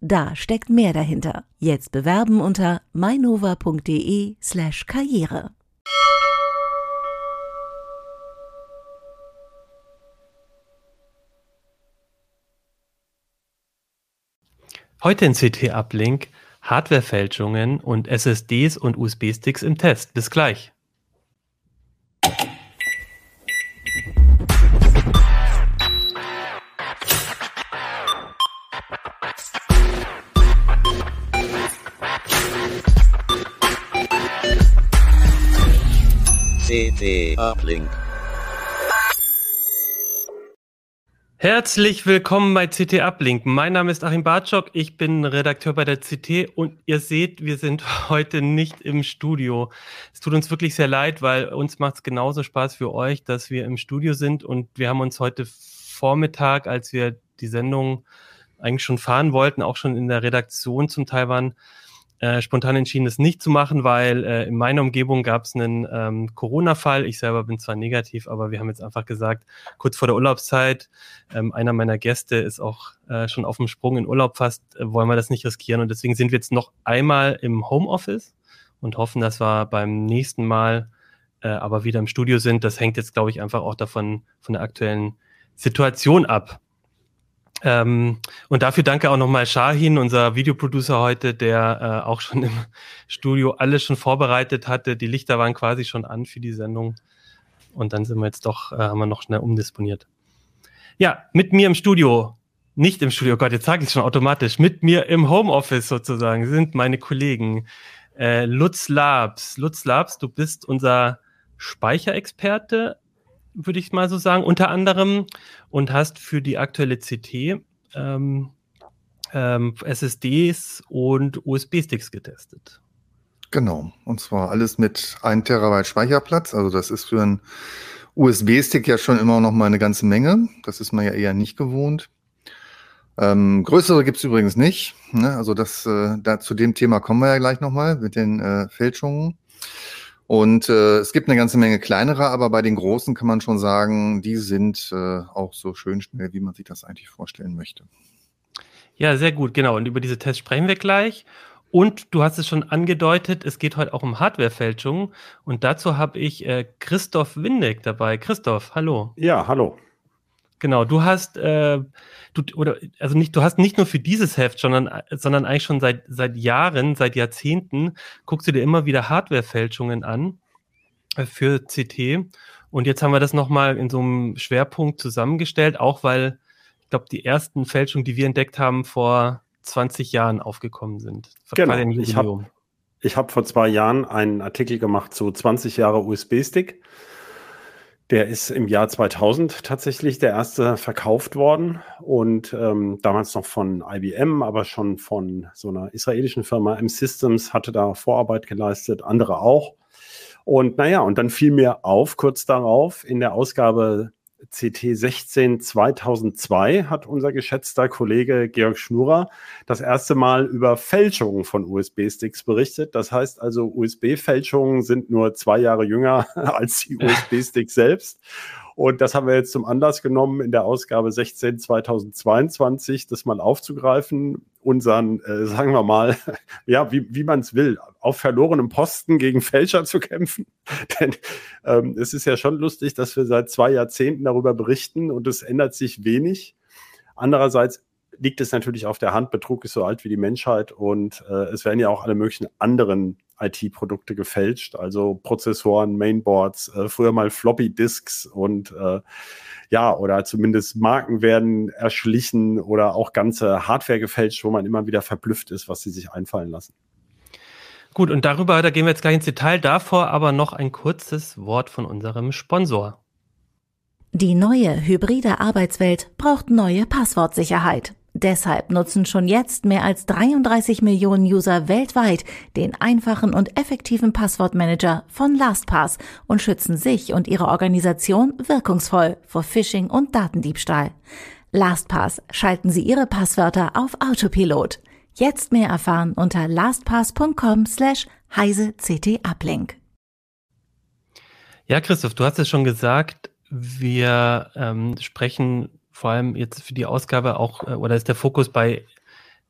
Da steckt mehr dahinter. Jetzt bewerben unter mainova.de/slash karriere. Heute in CT-Uplink Hardwarefälschungen und SSDs und USB-Sticks im Test. Bis gleich. Uplink. Herzlich willkommen bei CT Uplink. Mein Name ist Achim Bartschok, ich bin Redakteur bei der CT und ihr seht, wir sind heute nicht im Studio. Es tut uns wirklich sehr leid, weil uns macht es genauso Spaß für euch, dass wir im Studio sind und wir haben uns heute Vormittag, als wir die Sendung eigentlich schon fahren wollten, auch schon in der Redaktion zum Teil waren, äh, spontan entschieden, es nicht zu machen, weil äh, in meiner Umgebung gab es einen ähm, Corona-Fall. Ich selber bin zwar negativ, aber wir haben jetzt einfach gesagt, kurz vor der Urlaubszeit, ähm, einer meiner Gäste ist auch äh, schon auf dem Sprung in Urlaub fast, äh, wollen wir das nicht riskieren. Und deswegen sind wir jetzt noch einmal im Homeoffice und hoffen, dass wir beim nächsten Mal äh, aber wieder im Studio sind. Das hängt jetzt, glaube ich, einfach auch davon, von der aktuellen Situation ab. Ähm, und dafür danke auch nochmal Shahin, unser Videoproducer heute, der äh, auch schon im Studio alles schon vorbereitet hatte. Die Lichter waren quasi schon an für die Sendung. Und dann sind wir jetzt doch, äh, haben wir noch schnell umdisponiert. Ja, mit mir im Studio, nicht im Studio, oh Gott, jetzt sage ich schon automatisch, mit mir im Homeoffice sozusagen sind meine Kollegen äh, Lutz Labs. Lutz Labs, du bist unser Speicherexperte würde ich mal so sagen, unter anderem und hast für die aktuelle CT ähm, ähm, SSDs und USB-Sticks getestet. Genau, und zwar alles mit 1 Terabyte Speicherplatz. Also das ist für einen USB-Stick ja schon immer noch mal eine ganze Menge. Das ist man ja eher nicht gewohnt. Ähm, größere gibt es übrigens nicht. Ne? Also das, äh, da, zu dem Thema kommen wir ja gleich nochmal mit den äh, Fälschungen. Und äh, es gibt eine ganze Menge kleinere, aber bei den großen kann man schon sagen, die sind äh, auch so schön schnell, wie man sich das eigentlich vorstellen möchte. Ja, sehr gut, genau. Und über diese Tests sprechen wir gleich. Und du hast es schon angedeutet, es geht heute auch um Hardwarefälschungen. Und dazu habe ich äh, Christoph Windeck dabei. Christoph, hallo. Ja, hallo. Genau, du hast, äh, du, oder, also nicht, du hast nicht nur für dieses Heft, sondern, sondern eigentlich schon seit, seit Jahren, seit Jahrzehnten, guckst du dir immer wieder Hardwarefälschungen an äh, für CT. Und jetzt haben wir das nochmal in so einem Schwerpunkt zusammengestellt, auch weil, ich glaube, die ersten Fälschungen, die wir entdeckt haben, vor 20 Jahren aufgekommen sind. Genau, ich habe ich hab vor zwei Jahren einen Artikel gemacht zu 20 Jahre USB-Stick der ist im Jahr 2000 tatsächlich der erste verkauft worden und ähm, damals noch von IBM, aber schon von so einer israelischen Firma M-Systems hatte da Vorarbeit geleistet, andere auch. Und naja, und dann fiel mir auf, kurz darauf, in der Ausgabe CT 16 2002 hat unser geschätzter Kollege Georg Schnurer das erste Mal über Fälschungen von USB-Sticks berichtet. Das heißt also, USB-Fälschungen sind nur zwei Jahre jünger als die USB-Sticks selbst. Und das haben wir jetzt zum Anlass genommen, in der Ausgabe 16 2022 das mal aufzugreifen, unseren, äh, sagen wir mal, ja, wie, wie man es will, auf verlorenem Posten gegen Fälscher zu kämpfen. Denn ähm, es ist ja schon lustig, dass wir seit zwei Jahrzehnten darüber berichten und es ändert sich wenig. Andererseits liegt es natürlich auf der Hand, Betrug ist so alt wie die Menschheit und äh, es werden ja auch alle möglichen anderen IT-Produkte gefälscht, also Prozessoren, Mainboards, äh, früher mal Floppy-Disks und äh, ja, oder zumindest Marken werden erschlichen oder auch ganze Hardware gefälscht, wo man immer wieder verblüfft ist, was sie sich einfallen lassen. Gut, und darüber, da gehen wir jetzt gleich ins Detail. Davor aber noch ein kurzes Wort von unserem Sponsor. Die neue hybride Arbeitswelt braucht neue Passwortsicherheit. Deshalb nutzen schon jetzt mehr als 33 Millionen User weltweit den einfachen und effektiven Passwortmanager von LastPass und schützen sich und ihre Organisation wirkungsvoll vor Phishing und Datendiebstahl. LastPass schalten Sie Ihre Passwörter auf Autopilot. Jetzt mehr erfahren unter lastpass.com slash heise ct uplink. Ja, Christoph, du hast es schon gesagt, wir ähm, sprechen vor allem jetzt für die Ausgabe auch, äh, oder ist der Fokus bei,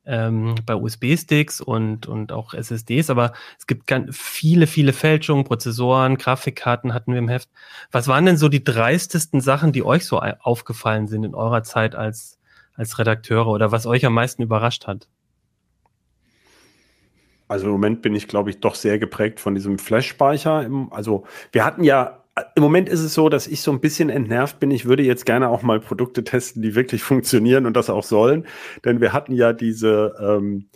ähm, bei USB-Sticks und, und auch SSDs, aber es gibt ganz viele, viele Fälschungen, Prozessoren, Grafikkarten hatten wir im Heft. Was waren denn so die dreistesten Sachen, die euch so aufgefallen sind in eurer Zeit als, als Redakteure oder was euch am meisten überrascht hat? Also im Moment bin ich, glaube ich, doch sehr geprägt von diesem Flash-Speicher. Also wir hatten ja im Moment ist es so, dass ich so ein bisschen entnervt bin. Ich würde jetzt gerne auch mal Produkte testen, die wirklich funktionieren und das auch sollen. Denn wir hatten ja diese ähm,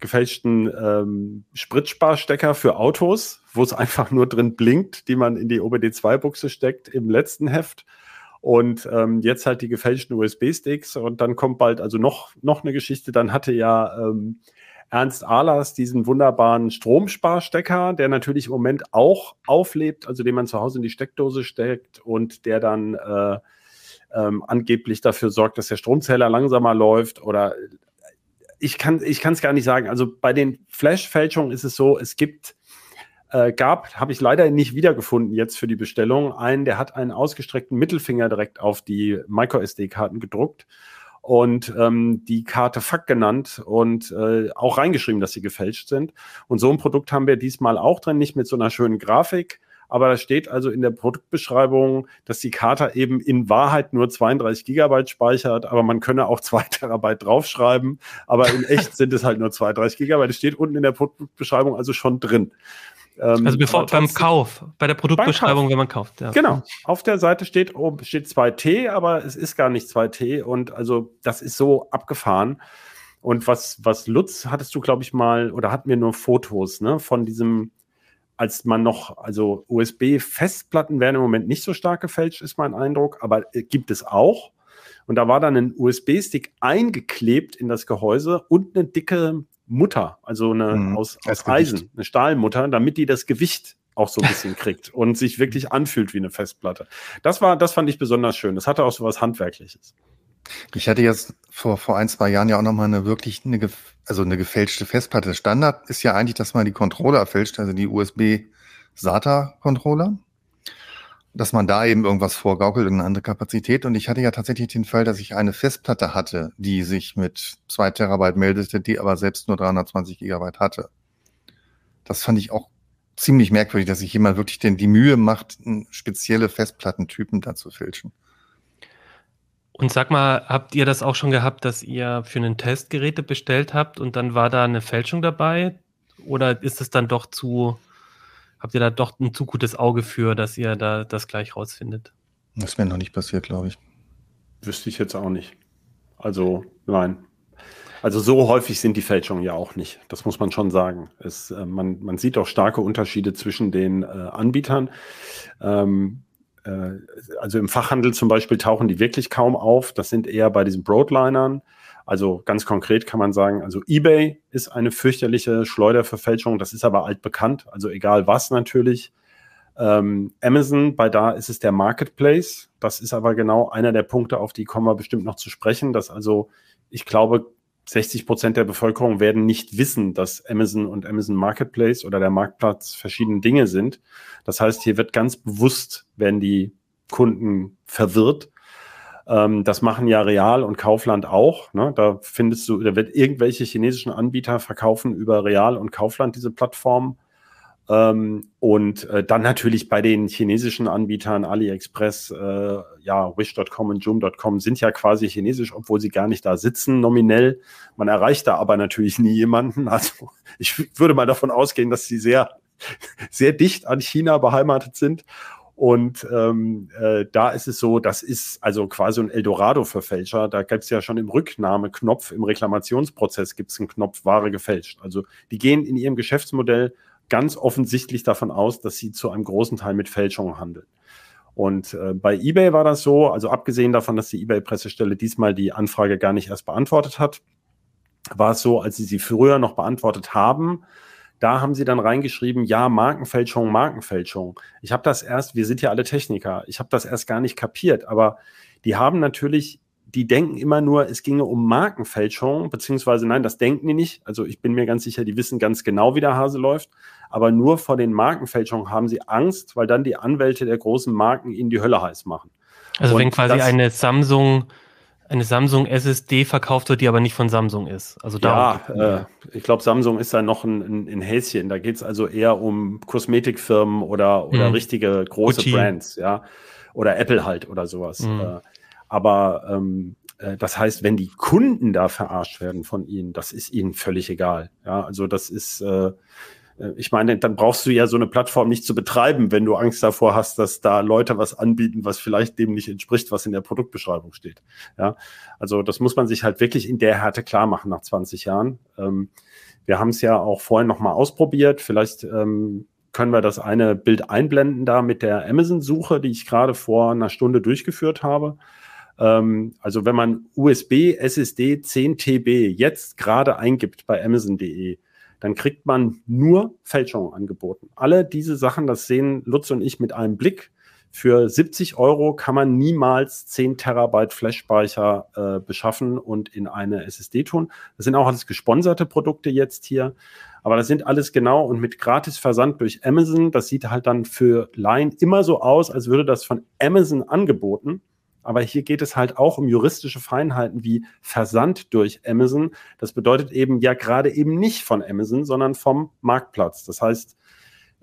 gefälschten ähm, Spritsparstecker für Autos, wo es einfach nur drin blinkt, die man in die OBD2-Buchse steckt im letzten Heft. Und ähm, jetzt halt die gefälschten USB-Sticks und dann kommt bald also noch, noch eine Geschichte. Dann hatte ja ähm, Ernst Ahlers diesen wunderbaren Stromsparstecker, der natürlich im Moment auch auflebt, also den man zu Hause in die Steckdose steckt und der dann äh, ähm, angeblich dafür sorgt, dass der Stromzähler langsamer läuft oder ich kann ich es gar nicht sagen. Also bei den Flash-Fälschungen ist es so, es gibt äh, gab, habe ich leider nicht wiedergefunden jetzt für die Bestellung, einen, der hat einen ausgestreckten Mittelfinger direkt auf die MicroSD-Karten gedruckt und ähm, die Karte Fuck genannt und äh, auch reingeschrieben, dass sie gefälscht sind. Und so ein Produkt haben wir diesmal auch drin, nicht mit so einer schönen Grafik, aber da steht also in der Produktbeschreibung, dass die Karte eben in Wahrheit nur 32 Gigabyte speichert, aber man könne auch 2 Terabyte draufschreiben, aber in echt sind es halt nur 32 Gigabyte. Das steht unten in der Produktbeschreibung also schon drin. Ähm, also bevor beim Kauf, bei der Produktbeschreibung, wenn man kauft. Ja. Genau. Auf der Seite steht, oh, steht 2T, aber es ist gar nicht 2T und also das ist so abgefahren. Und was, was Lutz hattest du, glaube ich, mal, oder hatten wir nur Fotos, ne, von diesem, als man noch, also USB-Festplatten werden im Moment nicht so stark gefälscht, ist mein Eindruck, aber äh, gibt es auch. Und da war dann ein USB-Stick eingeklebt in das Gehäuse und eine dicke Mutter, also eine mhm, aus, aus Eisen, eine Stahlmutter, damit die das Gewicht auch so ein bisschen kriegt und sich wirklich anfühlt wie eine Festplatte. Das war, das fand ich besonders schön. Das hatte auch so was Handwerkliches. Ich hatte jetzt vor, vor ein, zwei Jahren ja auch nochmal eine wirklich, eine, also eine gefälschte Festplatte. Standard ist ja eigentlich, dass man die Controller fälscht, also die USB SATA-Controller dass man da eben irgendwas vorgaukelt, irgendeine andere Kapazität. Und ich hatte ja tatsächlich den Fall, dass ich eine Festplatte hatte, die sich mit zwei Terabyte meldete, die aber selbst nur 320 Gigabyte hatte. Das fand ich auch ziemlich merkwürdig, dass sich jemand wirklich denn die Mühe macht, spezielle Festplattentypen da zu fälschen. Und sag mal, habt ihr das auch schon gehabt, dass ihr für einen Test Geräte bestellt habt und dann war da eine Fälschung dabei? Oder ist es dann doch zu, habt ihr da doch ein zu gutes Auge für, dass ihr da das gleich rausfindet? Das wäre noch nicht passiert, glaube ich. Wüsste ich jetzt auch nicht. Also, nein. Also so häufig sind die Fälschungen ja auch nicht. Das muss man schon sagen. Es, äh, man, man sieht auch starke Unterschiede zwischen den äh, Anbietern. Ähm, äh, also im Fachhandel zum Beispiel tauchen die wirklich kaum auf. Das sind eher bei diesen Broadlinern. Also ganz konkret kann man sagen, also eBay ist eine fürchterliche Schleuderverfälschung, das ist aber altbekannt, also egal was natürlich. Ähm, Amazon, bei da ist es der Marketplace. Das ist aber genau einer der Punkte, auf die kommen wir bestimmt noch zu sprechen, dass also, ich glaube, 60 Prozent der Bevölkerung werden nicht wissen, dass Amazon und Amazon Marketplace oder der Marktplatz verschiedene Dinge sind. Das heißt, hier wird ganz bewusst, werden die Kunden verwirrt ähm, das machen ja Real und Kaufland auch. Ne? Da findest du, da wird irgendwelche chinesischen Anbieter verkaufen über Real und Kaufland diese Plattform. Ähm, und äh, dann natürlich bei den chinesischen Anbietern AliExpress, äh, ja, Wish.com und Joom.com sind ja quasi chinesisch, obwohl sie gar nicht da sitzen, nominell. Man erreicht da aber natürlich nie jemanden. Also ich würde mal davon ausgehen, dass sie sehr, sehr dicht an China beheimatet sind. Und ähm, äh, da ist es so, das ist also quasi ein Eldorado für Fälscher. Da gibt es ja schon im Rücknahmeknopf, im Reklamationsprozess gibt es einen Knopf Ware gefälscht. Also die gehen in ihrem Geschäftsmodell ganz offensichtlich davon aus, dass sie zu einem großen Teil mit Fälschungen handeln. Und äh, bei eBay war das so, also abgesehen davon, dass die eBay-Pressestelle diesmal die Anfrage gar nicht erst beantwortet hat, war es so, als sie sie früher noch beantwortet haben, da haben sie dann reingeschrieben, ja, Markenfälschung, Markenfälschung. Ich habe das erst, wir sind ja alle Techniker, ich habe das erst gar nicht kapiert, aber die haben natürlich, die denken immer nur, es ginge um Markenfälschung, beziehungsweise nein, das denken die nicht. Also ich bin mir ganz sicher, die wissen ganz genau, wie der Hase läuft. Aber nur vor den Markenfälschungen haben sie Angst, weil dann die Anwälte der großen Marken ihnen die Hölle heiß machen. Also Und wenn quasi das, eine Samsung eine Samsung SSD verkauft wird, die aber nicht von Samsung ist. Also ja, äh, ich glaube, Samsung ist da noch ein, ein, ein Häschen. Da geht es also eher um Kosmetikfirmen oder, oder hm. richtige große Gucci. Brands, ja. Oder Apple halt oder sowas. Hm. Äh, aber ähm, äh, das heißt, wenn die Kunden da verarscht werden von ihnen, das ist ihnen völlig egal. Ja, also das ist äh, ich meine, dann brauchst du ja so eine Plattform nicht zu betreiben, wenn du Angst davor hast, dass da Leute was anbieten, was vielleicht dem nicht entspricht, was in der Produktbeschreibung steht. Ja, also das muss man sich halt wirklich in der Härte klar machen nach 20 Jahren. Ähm, wir haben es ja auch vorhin nochmal ausprobiert. Vielleicht ähm, können wir das eine Bild einblenden da mit der Amazon-Suche, die ich gerade vor einer Stunde durchgeführt habe. Ähm, also wenn man USB SSD 10 TB jetzt gerade eingibt bei Amazon.de, dann kriegt man nur Fälschungen angeboten. Alle diese Sachen, das sehen Lutz und ich mit einem Blick. Für 70 Euro kann man niemals 10 Terabyte Flash-Speicher äh, beschaffen und in eine SSD tun. Das sind auch alles gesponserte Produkte jetzt hier. Aber das sind alles genau und mit gratis Versand durch Amazon. Das sieht halt dann für Line immer so aus, als würde das von Amazon angeboten. Aber hier geht es halt auch um juristische Feinheiten wie Versand durch Amazon. Das bedeutet eben ja gerade eben nicht von Amazon, sondern vom Marktplatz. Das heißt,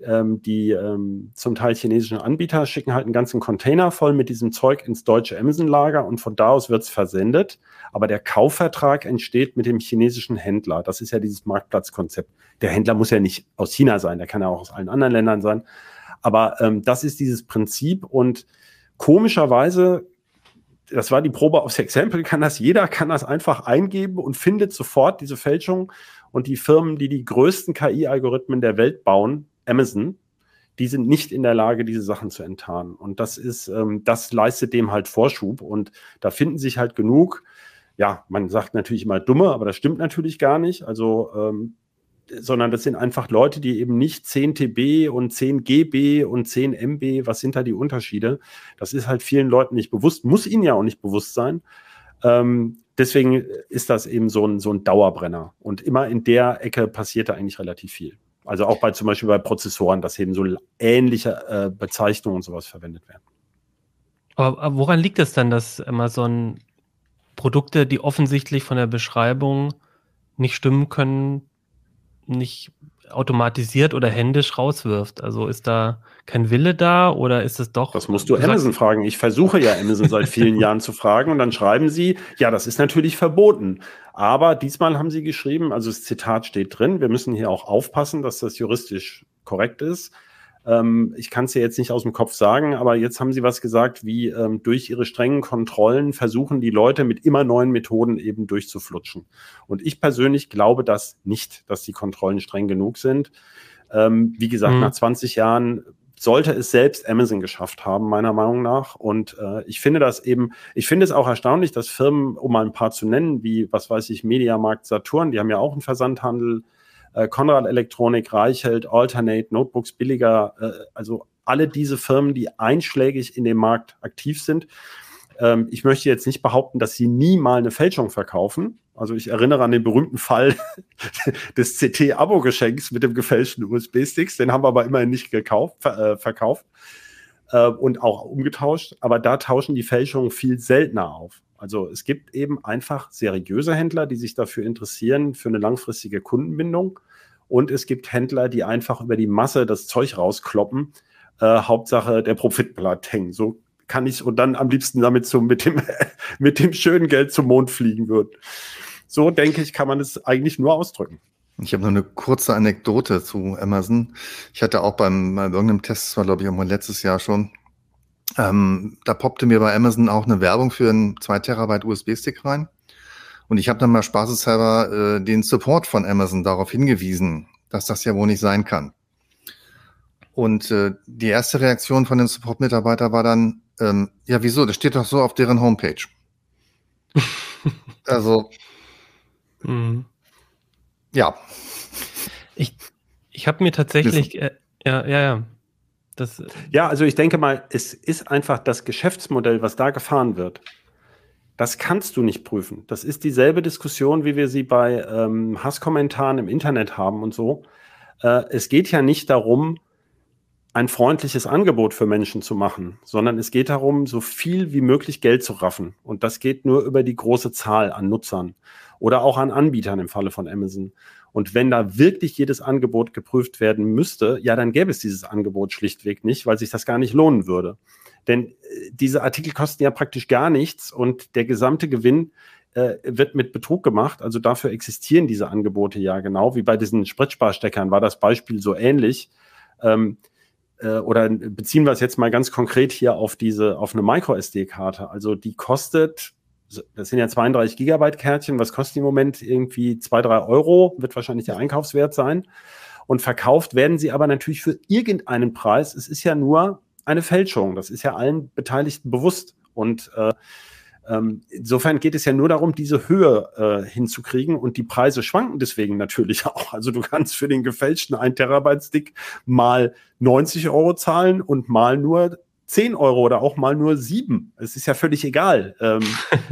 ähm, die ähm, zum Teil chinesischen Anbieter schicken halt einen ganzen Container voll mit diesem Zeug ins deutsche Amazon-Lager und von da aus wird es versendet. Aber der Kaufvertrag entsteht mit dem chinesischen Händler. Das ist ja dieses Marktplatzkonzept. Der Händler muss ja nicht aus China sein, der kann ja auch aus allen anderen Ländern sein. Aber ähm, das ist dieses Prinzip und komischerweise das war die Probe aufs Exempel, kann das jeder, kann das einfach eingeben und findet sofort diese Fälschung. Und die Firmen, die die größten KI-Algorithmen der Welt bauen, Amazon, die sind nicht in der Lage, diese Sachen zu enttarnen. Und das ist, ähm, das leistet dem halt Vorschub. Und da finden sich halt genug, ja, man sagt natürlich immer dumme, aber das stimmt natürlich gar nicht. Also ähm, sondern das sind einfach Leute, die eben nicht 10 TB und 10 GB und 10 MB, was sind da die Unterschiede? Das ist halt vielen Leuten nicht bewusst, muss ihnen ja auch nicht bewusst sein. Ähm, deswegen ist das eben so ein, so ein Dauerbrenner. Und immer in der Ecke passiert da eigentlich relativ viel. Also auch bei zum Beispiel bei Prozessoren, dass eben so ähnliche äh, Bezeichnungen und sowas verwendet werden. Aber, aber woran liegt es dann, dass Amazon Produkte, die offensichtlich von der Beschreibung nicht stimmen können, nicht automatisiert oder händisch rauswirft. Also ist da kein Wille da oder ist es doch? Das musst du Amazon fragen. Ich versuche ja Amazon seit vielen Jahren zu fragen und dann schreiben sie, ja, das ist natürlich verboten. Aber diesmal haben sie geschrieben, also das Zitat steht drin, wir müssen hier auch aufpassen, dass das juristisch korrekt ist. Ähm, ich kann es ja jetzt nicht aus dem Kopf sagen, aber jetzt haben Sie was gesagt, wie ähm, durch Ihre strengen Kontrollen versuchen die Leute mit immer neuen Methoden eben durchzuflutschen. Und ich persönlich glaube das nicht, dass die Kontrollen streng genug sind. Ähm, wie gesagt, mhm. nach 20 Jahren sollte es selbst Amazon geschafft haben, meiner Meinung nach. Und äh, ich finde das eben, ich finde es auch erstaunlich, dass Firmen, um mal ein paar zu nennen, wie, was weiß ich, Mediamarkt Saturn, die haben ja auch einen Versandhandel, Konrad Elektronik, Reichelt, Alternate, Notebooks billiger, äh, also alle diese Firmen, die einschlägig in dem Markt aktiv sind. Ähm, ich möchte jetzt nicht behaupten, dass sie nie mal eine Fälschung verkaufen. Also ich erinnere an den berühmten Fall des CT-Abo-Geschenks mit dem gefälschten USB-Sticks. Den haben wir aber immerhin nicht gekauft, äh, verkauft äh, und auch umgetauscht. Aber da tauschen die Fälschungen viel seltener auf. Also es gibt eben einfach seriöse Händler, die sich dafür interessieren, für eine langfristige Kundenbindung. Und es gibt Händler, die einfach über die Masse das Zeug rauskloppen. Äh, Hauptsache der Profitblatt hängen. So kann ich und dann am liebsten damit so mit dem, mit dem schönen Geld zum Mond fliegen würden. So denke ich, kann man es eigentlich nur ausdrücken. Ich habe noch eine kurze Anekdote zu Amazon. Ich hatte auch beim, bei irgendeinem Test, das war glaube ich mal letztes Jahr schon, ähm, da poppte mir bei Amazon auch eine Werbung für einen 2 Terabyte USB-Stick rein. Und ich habe dann mal spaßeshalber äh, den Support von Amazon darauf hingewiesen, dass das ja wohl nicht sein kann. Und äh, die erste Reaktion von den Support-Mitarbeitern war dann, ähm, ja, wieso? Das steht doch so auf deren Homepage. also, mhm. ja. Ich, ich habe mir tatsächlich, äh, ja, ja, ja. Das, ja, also ich denke mal, es ist einfach das Geschäftsmodell, was da gefahren wird. Das kannst du nicht prüfen. Das ist dieselbe Diskussion, wie wir sie bei ähm, Hasskommentaren im Internet haben und so. Äh, es geht ja nicht darum, ein freundliches Angebot für Menschen zu machen, sondern es geht darum, so viel wie möglich Geld zu raffen. Und das geht nur über die große Zahl an Nutzern oder auch an Anbietern im Falle von Amazon. Und wenn da wirklich jedes Angebot geprüft werden müsste, ja, dann gäbe es dieses Angebot schlichtweg nicht, weil sich das gar nicht lohnen würde. Denn äh, diese Artikel kosten ja praktisch gar nichts und der gesamte Gewinn äh, wird mit Betrug gemacht. Also dafür existieren diese Angebote ja genau. Wie bei diesen Spritsparsteckern war das Beispiel so ähnlich. Ähm, äh, oder beziehen wir es jetzt mal ganz konkret hier auf diese, auf eine Micro-SD-Karte. Also die kostet, das sind ja 32 Gigabyte Kärtchen, was kostet die im Moment irgendwie zwei, drei Euro, wird wahrscheinlich der Einkaufswert sein. Und verkauft werden sie aber natürlich für irgendeinen Preis. Es ist ja nur eine Fälschung. Das ist ja allen Beteiligten bewusst. Und äh, ähm, insofern geht es ja nur darum, diese Höhe äh, hinzukriegen und die Preise schwanken deswegen natürlich auch. Also du kannst für den gefälschten 1 Terabyte Stick mal 90 Euro zahlen und mal nur 10 Euro oder auch mal nur 7. Es ist ja völlig egal. Ähm,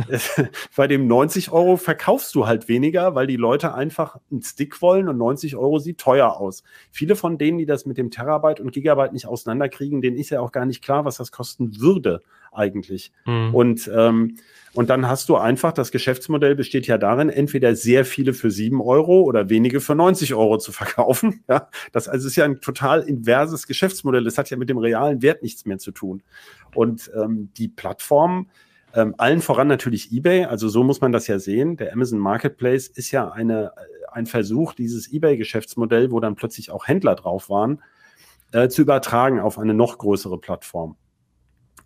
bei dem 90 Euro verkaufst du halt weniger, weil die Leute einfach einen Stick wollen und 90 Euro sieht teuer aus. Viele von denen, die das mit dem Terabyte und Gigabyte nicht auseinanderkriegen, denen ist ja auch gar nicht klar, was das kosten würde eigentlich. Mhm. Und, ähm, und dann hast du einfach, das Geschäftsmodell besteht ja darin, entweder sehr viele für sieben Euro oder wenige für 90 Euro zu verkaufen. Ja, das also ist ja ein total inverses Geschäftsmodell. Das hat ja mit dem realen Wert nichts mehr zu tun. Und ähm, die Plattform, ähm, allen voran natürlich eBay, also so muss man das ja sehen. Der Amazon Marketplace ist ja eine, ein Versuch, dieses eBay-Geschäftsmodell, wo dann plötzlich auch Händler drauf waren, äh, zu übertragen auf eine noch größere Plattform.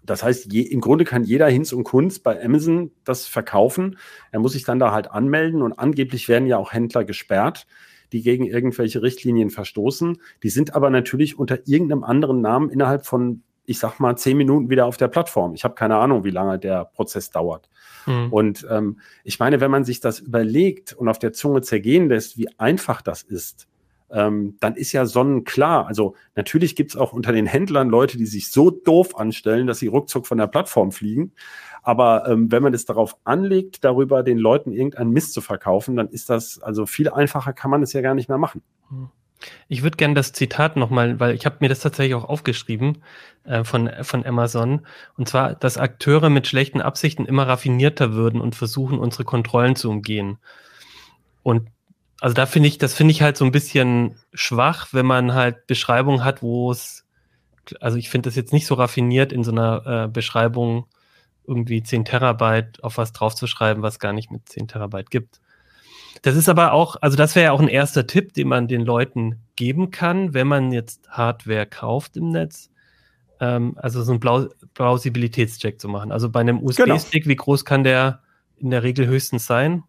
Das heißt, je, im Grunde kann jeder Hinz und Kunst bei Amazon das verkaufen. Er muss sich dann da halt anmelden und angeblich werden ja auch Händler gesperrt, die gegen irgendwelche Richtlinien verstoßen. Die sind aber natürlich unter irgendeinem anderen Namen innerhalb von, ich sag mal, zehn Minuten wieder auf der Plattform. Ich habe keine Ahnung, wie lange der Prozess dauert. Mhm. Und ähm, ich meine, wenn man sich das überlegt und auf der Zunge zergehen lässt, wie einfach das ist, ähm, dann ist ja sonnenklar. Also natürlich gibt es auch unter den Händlern Leute, die sich so doof anstellen, dass sie ruckzuck von der Plattform fliegen. Aber ähm, wenn man es darauf anlegt, darüber den Leuten irgendeinen Mist zu verkaufen, dann ist das, also viel einfacher kann man es ja gar nicht mehr machen. Ich würde gerne das Zitat nochmal, weil ich habe mir das tatsächlich auch aufgeschrieben äh, von, von Amazon. Und zwar, dass Akteure mit schlechten Absichten immer raffinierter würden und versuchen, unsere Kontrollen zu umgehen. Und also da finde ich, das finde ich halt so ein bisschen schwach, wenn man halt Beschreibungen hat, wo es, also ich finde das jetzt nicht so raffiniert in so einer äh, Beschreibung irgendwie 10 Terabyte auf was draufzuschreiben, was gar nicht mit 10 Terabyte gibt. Das ist aber auch, also das wäre ja auch ein erster Tipp, den man den Leuten geben kann, wenn man jetzt Hardware kauft im Netz. Ähm, also so einen Blau Plausibilitätscheck zu machen. Also bei einem USB-Stick, genau. wie groß kann der in der Regel höchstens sein?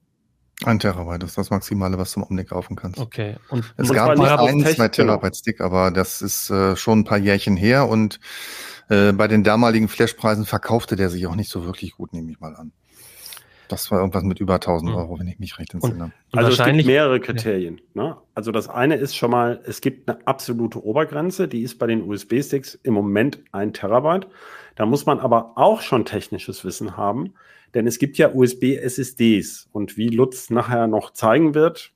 Ein Terabyte ist das Maximale, was du im Augenblick kaufen kannst. Okay. Und es und gab mal ein, zwei Terabyte Stick, aber das ist äh, schon ein paar Jährchen her und äh, bei den damaligen Flashpreisen verkaufte der sich auch nicht so wirklich gut, nehme ich mal an. Das war irgendwas mit über 1000 hm. Euro, wenn ich mich recht entsinne. Also es gibt mehrere Kriterien. Ja. Ne? Also das eine ist schon mal, es gibt eine absolute Obergrenze, die ist bei den USB-Sticks im Moment ein Terabyte. Da muss man aber auch schon technisches Wissen haben. Denn es gibt ja USB-SSDs und wie Lutz nachher noch zeigen wird,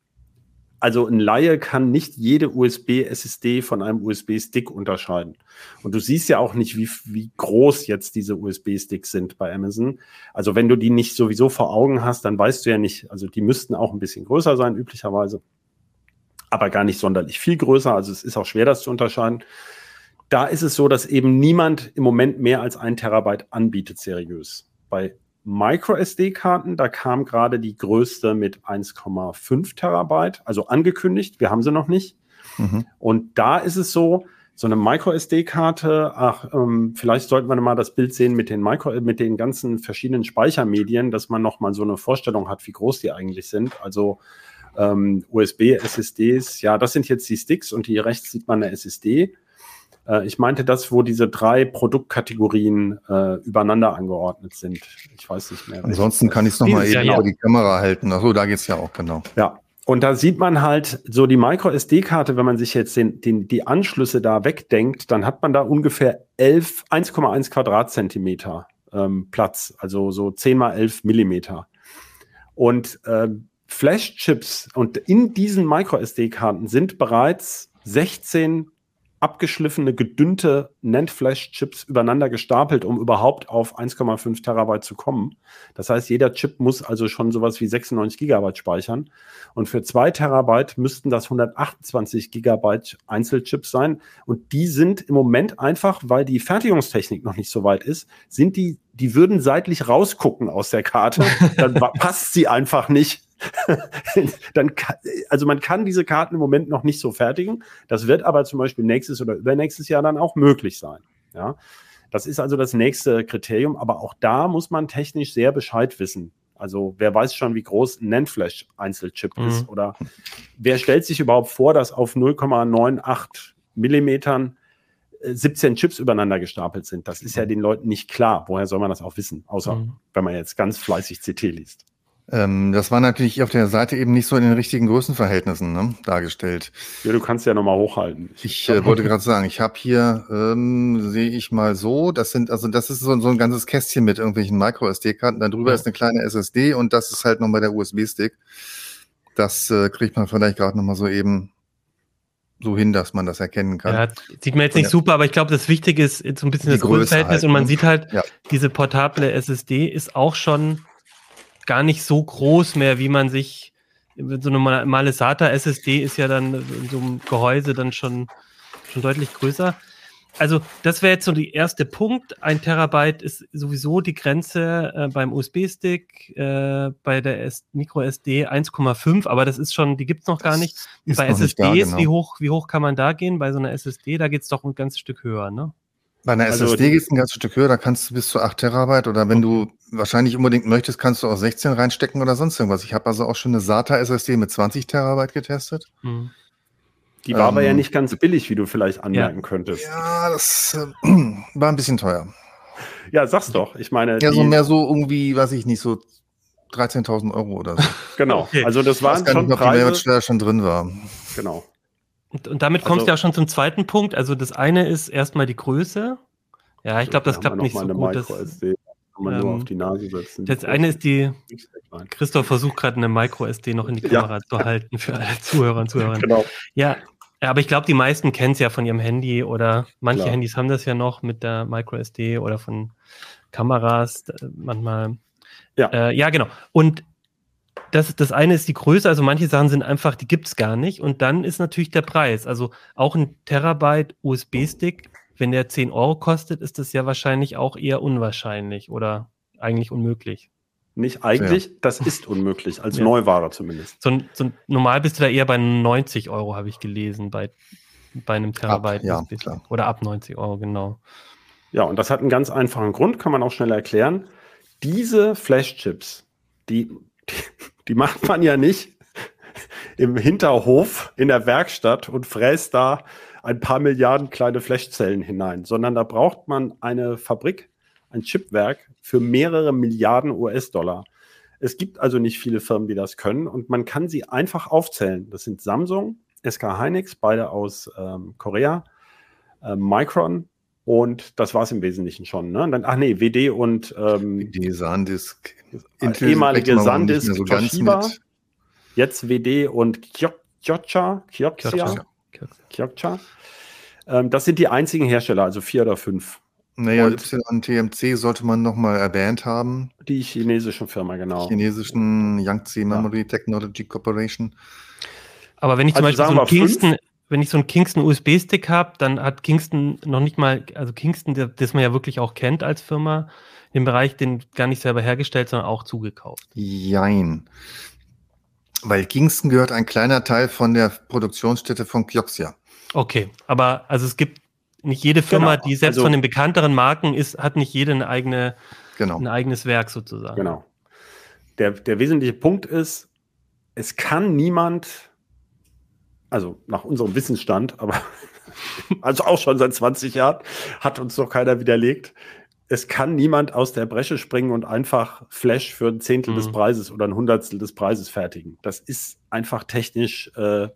also ein Laie kann nicht jede USB-SSD von einem USB-Stick unterscheiden. Und du siehst ja auch nicht, wie, wie groß jetzt diese USB-Sticks sind bei Amazon. Also wenn du die nicht sowieso vor Augen hast, dann weißt du ja nicht, also die müssten auch ein bisschen größer sein, üblicherweise. Aber gar nicht sonderlich viel größer. Also es ist auch schwer, das zu unterscheiden. Da ist es so, dass eben niemand im Moment mehr als ein Terabyte anbietet, seriös. Bei Micro-SD-Karten. Da kam gerade die größte mit 1,5 Terabyte, also angekündigt. Wir haben sie noch nicht. Mhm. Und da ist es so, so eine Micro-SD-Karte, ach, ähm, vielleicht sollten wir mal das Bild sehen mit den Micro, mit den ganzen verschiedenen Speichermedien, dass man noch mal so eine Vorstellung hat, wie groß die eigentlich sind. Also ähm, USB, SSDs, ja, das sind jetzt die Sticks und hier rechts sieht man eine SSD. Äh, ich meinte das, wo diese drei Produktkategorien äh, übereinander angeordnet sind. Ich weiß nicht mehr. Ansonsten kann ich es nochmal eben vor die Kamera halten. Achso, da geht es ja auch, genau. Ja, und da sieht man halt so die Micro-SD-Karte, wenn man sich jetzt den, den, die Anschlüsse da wegdenkt, dann hat man da ungefähr 11, 1,1 Quadratzentimeter ähm, Platz, also so 10 mal 11 Millimeter. Und äh, Flash-Chips und in diesen Micro-SD-Karten sind bereits 16 abgeschliffene, gedünnte NAND-Flash-Chips übereinander gestapelt, um überhaupt auf 1,5 Terabyte zu kommen. Das heißt, jeder Chip muss also schon sowas wie 96 Gigabyte speichern. Und für 2 Terabyte müssten das 128 Gigabyte Einzelchips sein. Und die sind im Moment einfach, weil die Fertigungstechnik noch nicht so weit ist, sind die, die würden seitlich rausgucken aus der Karte. Dann passt sie einfach nicht dann also man kann diese Karten im Moment noch nicht so fertigen. Das wird aber zum Beispiel nächstes oder übernächstes Jahr dann auch möglich sein. Ja, das ist also das nächste Kriterium. Aber auch da muss man technisch sehr Bescheid wissen. Also wer weiß schon, wie groß ein NAND-Flash Einzelchip mhm. ist oder wer stellt sich überhaupt vor, dass auf 0,98 Millimetern 17 äh, Chips übereinander gestapelt sind. Das ist ja mhm. den Leuten nicht klar. Woher soll man das auch wissen? Außer mhm. wenn man jetzt ganz fleißig CT liest. Ähm, das war natürlich auf der Seite eben nicht so in den richtigen Größenverhältnissen ne, dargestellt. Ja, du kannst ja nochmal hochhalten. Ich äh, wollte gerade sagen, ich habe hier, ähm, sehe ich mal so, das sind, also das ist so, so ein ganzes Kästchen mit irgendwelchen Micro-SD-Karten. Da drüber ja. ist eine kleine SSD und das ist halt nochmal der USB-Stick. Das äh, kriegt man vielleicht gerade nochmal so eben so hin, dass man das erkennen kann. Ja, sieht man jetzt nicht ja. super, aber ich glaube, das Wichtige ist so ein bisschen das Größenverhältnis halt, und man ne? sieht halt, ja. diese portable SSD ist auch schon gar nicht so groß mehr, wie man sich so eine normale SATA SSD ist ja dann in so einem Gehäuse dann schon, schon deutlich größer. Also das wäre jetzt so der erste Punkt. Ein Terabyte ist sowieso die Grenze äh, beim USB-Stick, äh, bei der S Micro SD 1,5, aber das ist schon, die gibt's noch gar nicht. Bei SSDs, da, genau. wie, hoch, wie hoch kann man da gehen? Bei so einer SSD, da geht's doch ein ganzes Stück höher, ne? Bei einer also SSD geht es ein ganzes Stück höher, da kannst du bis zu 8 Terabyte oder wenn du wahrscheinlich unbedingt möchtest, kannst du auch 16 reinstecken oder sonst irgendwas. Ich habe also auch schon eine SATA SSD mit 20 Terabyte getestet. Mhm. Die war ähm, aber ja ähm, nicht ganz billig, wie du vielleicht anmerken ja. könntest. Ja, das äh, war ein bisschen teuer. Ja, sag's doch. Ich meine. Ja, so mehr so irgendwie, weiß ich nicht, so 13.000 Euro oder so. genau. Okay. Also das waren schon nicht, Preise. Die Mehrwertsteuer schon drin war. Genau. Und, und damit kommst also, du ja schon zum zweiten Punkt. Also das eine ist erstmal die Größe. Ja, ich glaube, das klappt nicht so gut. Das, kann man ähm, nur auf die Nase setzen. Das eine ist die, Christoph versucht gerade eine Micro-SD noch in die Kamera ja. zu halten für alle Zuhörer und Zuhörerinnen. Genau. Ja, aber ich glaube, die meisten kennen es ja von ihrem Handy oder manche Klar. Handys haben das ja noch mit der Micro-SD oder von Kameras manchmal. Ja, äh, ja genau. Und das, das eine ist die Größe, also manche Sachen sind einfach, die gibt es gar nicht. Und dann ist natürlich der Preis. Also auch ein Terabyte USB-Stick, wenn der 10 Euro kostet, ist das ja wahrscheinlich auch eher unwahrscheinlich oder eigentlich unmöglich. Nicht eigentlich, ja. das ist unmöglich, als ja. Neuware zumindest. So, so, normal bist du da eher bei 90 Euro, habe ich gelesen, bei, bei einem Terabyte. Ab, ja, Oder ab 90 Euro, genau. Ja, und das hat einen ganz einfachen Grund, kann man auch schnell erklären. Diese Flash-Chips, die, die, die macht man ja nicht im Hinterhof in der Werkstatt und fräst da ein paar Milliarden kleine Flashzellen hinein, sondern da braucht man eine Fabrik, ein Chipwerk für mehrere Milliarden US-Dollar. Es gibt also nicht viele Firmen, die das können und man kann sie einfach aufzählen. Das sind Samsung, SK Hynix, beide aus ähm, Korea, äh, Micron und das war es im Wesentlichen schon. Ne? Dann, ach nee, WD und ähm, WD Sandisk Intel ehemalige Sandisk, so Toshiba, jetzt WD und Kyokcha, Kyokcha, Kyokcha. Ähm, das sind die einzigen Hersteller, also vier oder fünf. Naja, Y TMC sollte man nochmal erwähnt haben. Die chinesische Firma, genau. Die chinesischen Yangtze Memory ja. Technology Corporation. Aber wenn ich zum also Beispiel so einen Kingston, wenn ich so einen Kingston USB-Stick habe, dann hat Kingston noch nicht mal, also Kingston, das man ja wirklich auch kennt als Firma, im Bereich den gar nicht selber hergestellt, sondern auch zugekauft. Jein. Weil Kingston gehört ein kleiner Teil von der Produktionsstätte von Kioxia. Okay, aber also es gibt nicht jede Firma, genau. die selbst also, von den bekannteren Marken ist, hat nicht jede eine eigene, genau. ein eigenes Werk sozusagen. Genau. Der, der wesentliche Punkt ist, es kann niemand, also nach unserem Wissensstand, aber also auch schon seit 20 Jahren, hat uns noch keiner widerlegt. Es kann niemand aus der Bresche springen und einfach Flash für ein Zehntel mhm. des Preises oder ein Hundertstel des Preises fertigen. Das ist einfach technisch äh,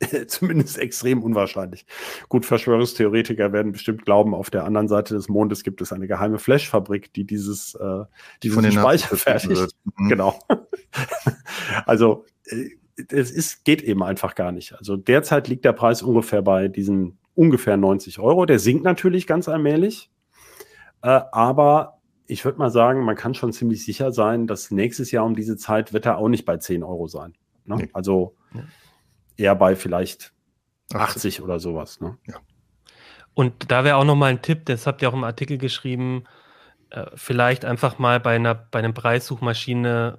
zumindest extrem unwahrscheinlich. Gut, Verschwörungstheoretiker werden bestimmt glauben, auf der anderen Seite des Mondes gibt es eine geheime Flash-Fabrik, die dieses, äh, die diesen Speicher fertigt. Mhm. Genau. also äh, es ist, geht eben einfach gar nicht. Also derzeit liegt der Preis ungefähr bei diesen ungefähr 90 Euro. Der sinkt natürlich ganz allmählich. Äh, aber ich würde mal sagen, man kann schon ziemlich sicher sein, dass nächstes Jahr um diese Zeit wird er auch nicht bei 10 Euro sein. Ne? Nee. Also eher bei vielleicht 80, 80 oder sowas. Ne? Ja. Und da wäre auch noch mal ein Tipp, das habt ihr auch im Artikel geschrieben, äh, vielleicht einfach mal bei einer bei einer Preissuchmaschine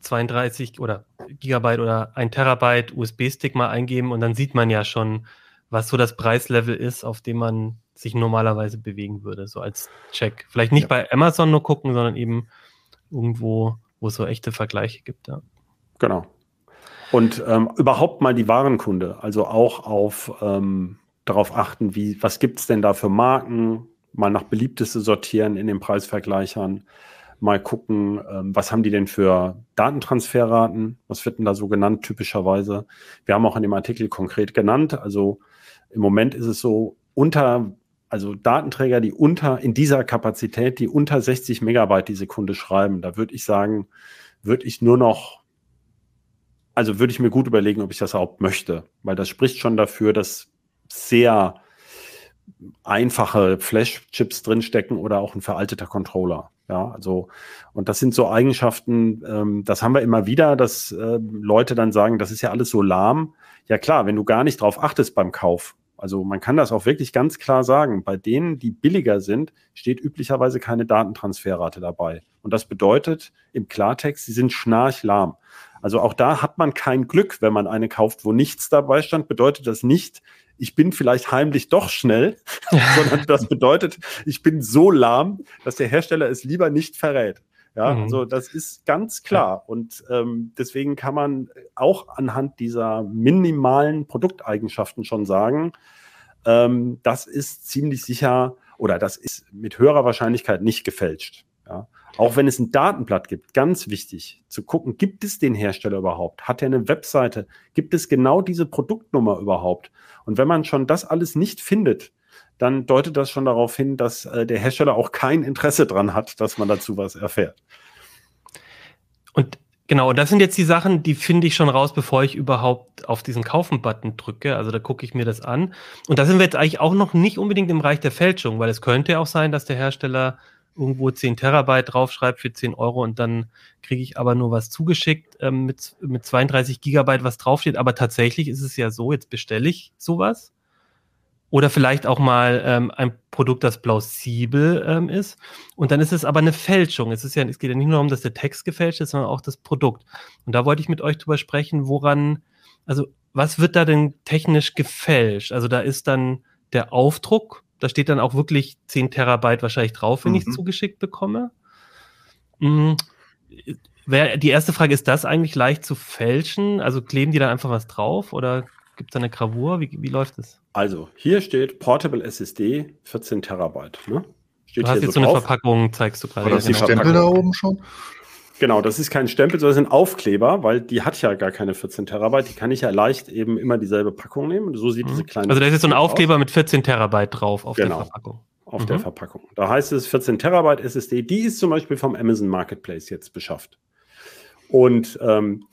32 oder Gigabyte oder ein Terabyte USB-Stick mal eingeben und dann sieht man ja schon, was so das Preislevel ist, auf dem man sich normalerweise bewegen würde, so als Check. Vielleicht nicht ja. bei Amazon nur gucken, sondern eben irgendwo, wo es so echte Vergleiche gibt. Ja. Genau. Und ähm, überhaupt mal die Warenkunde, also auch auf ähm, darauf achten, wie, was gibt es denn da für Marken, mal nach beliebteste sortieren in den Preisvergleichern mal gucken, ähm, was haben die denn für Datentransferraten, was wird denn da so genannt typischerweise. Wir haben auch in dem Artikel konkret genannt, also im Moment ist es so, unter, also Datenträger, die unter, in dieser Kapazität, die unter 60 Megabyte die Sekunde schreiben, da würde ich sagen, würde ich nur noch, also würde ich mir gut überlegen, ob ich das überhaupt möchte, weil das spricht schon dafür, dass sehr einfache Flash-Chips drinstecken oder auch ein veralteter Controller. Ja, also, und das sind so Eigenschaften, ähm, das haben wir immer wieder, dass äh, Leute dann sagen, das ist ja alles so lahm. Ja klar, wenn du gar nicht drauf achtest beim Kauf. Also man kann das auch wirklich ganz klar sagen. Bei denen, die billiger sind, steht üblicherweise keine Datentransferrate dabei. Und das bedeutet im Klartext, sie sind schnarchlahm. Also auch da hat man kein Glück, wenn man eine kauft, wo nichts dabei stand, bedeutet das nicht, ich bin vielleicht heimlich doch schnell, sondern das bedeutet, ich bin so lahm, dass der Hersteller es lieber nicht verrät. Ja, mhm. also das ist ganz klar. Und ähm, deswegen kann man auch anhand dieser minimalen Produkteigenschaften schon sagen, ähm, das ist ziemlich sicher oder das ist mit höherer Wahrscheinlichkeit nicht gefälscht. Ja. Auch wenn es ein Datenblatt gibt, ganz wichtig zu gucken, gibt es den Hersteller überhaupt? Hat er eine Webseite? Gibt es genau diese Produktnummer überhaupt? Und wenn man schon das alles nicht findet, dann deutet das schon darauf hin, dass äh, der Hersteller auch kein Interesse dran hat, dass man dazu was erfährt. Und genau, das sind jetzt die Sachen, die finde ich schon raus, bevor ich überhaupt auf diesen Kaufen-Button drücke. Also da gucke ich mir das an. Und da sind wir jetzt eigentlich auch noch nicht unbedingt im Bereich der Fälschung, weil es könnte auch sein, dass der Hersteller irgendwo 10 Terabyte draufschreibt für 10 Euro und dann kriege ich aber nur was zugeschickt ähm, mit, mit 32 Gigabyte, was draufsteht. Aber tatsächlich ist es ja so, jetzt bestelle ich sowas. Oder vielleicht auch mal ähm, ein Produkt, das plausibel ähm, ist. Und dann ist es aber eine Fälschung. Es, ist ja, es geht ja nicht nur darum, dass der Text gefälscht ist, sondern auch das Produkt. Und da wollte ich mit euch drüber sprechen, woran, also was wird da denn technisch gefälscht? Also da ist dann der Aufdruck da steht dann auch wirklich 10 Terabyte wahrscheinlich drauf, wenn mhm. ich es zugeschickt bekomme. Mhm. Die erste Frage, ist das eigentlich leicht zu fälschen? Also kleben die da einfach was drauf oder gibt es da eine Gravur? Wie, wie läuft es? Also, hier steht Portable SSD 14 Terabyte. Ne? Steht du hast jetzt so, so eine Verpackung, zeigst du gerade. Oder ja, genau. Stempel da oben schon? Genau, das ist kein Stempel, sondern das sind Aufkleber, weil die hat ja gar keine 14 Terabyte. Die kann ich ja leicht eben immer dieselbe Packung nehmen. Und so sieht mhm. diese kleine. Also da ist jetzt so ein Aufkleber aus. mit 14 Terabyte drauf auf genau, der Verpackung. Auf mhm. der Verpackung. Da heißt es 14 Terabyte SSD. Die ist zum Beispiel vom Amazon Marketplace jetzt beschafft. Und ähm,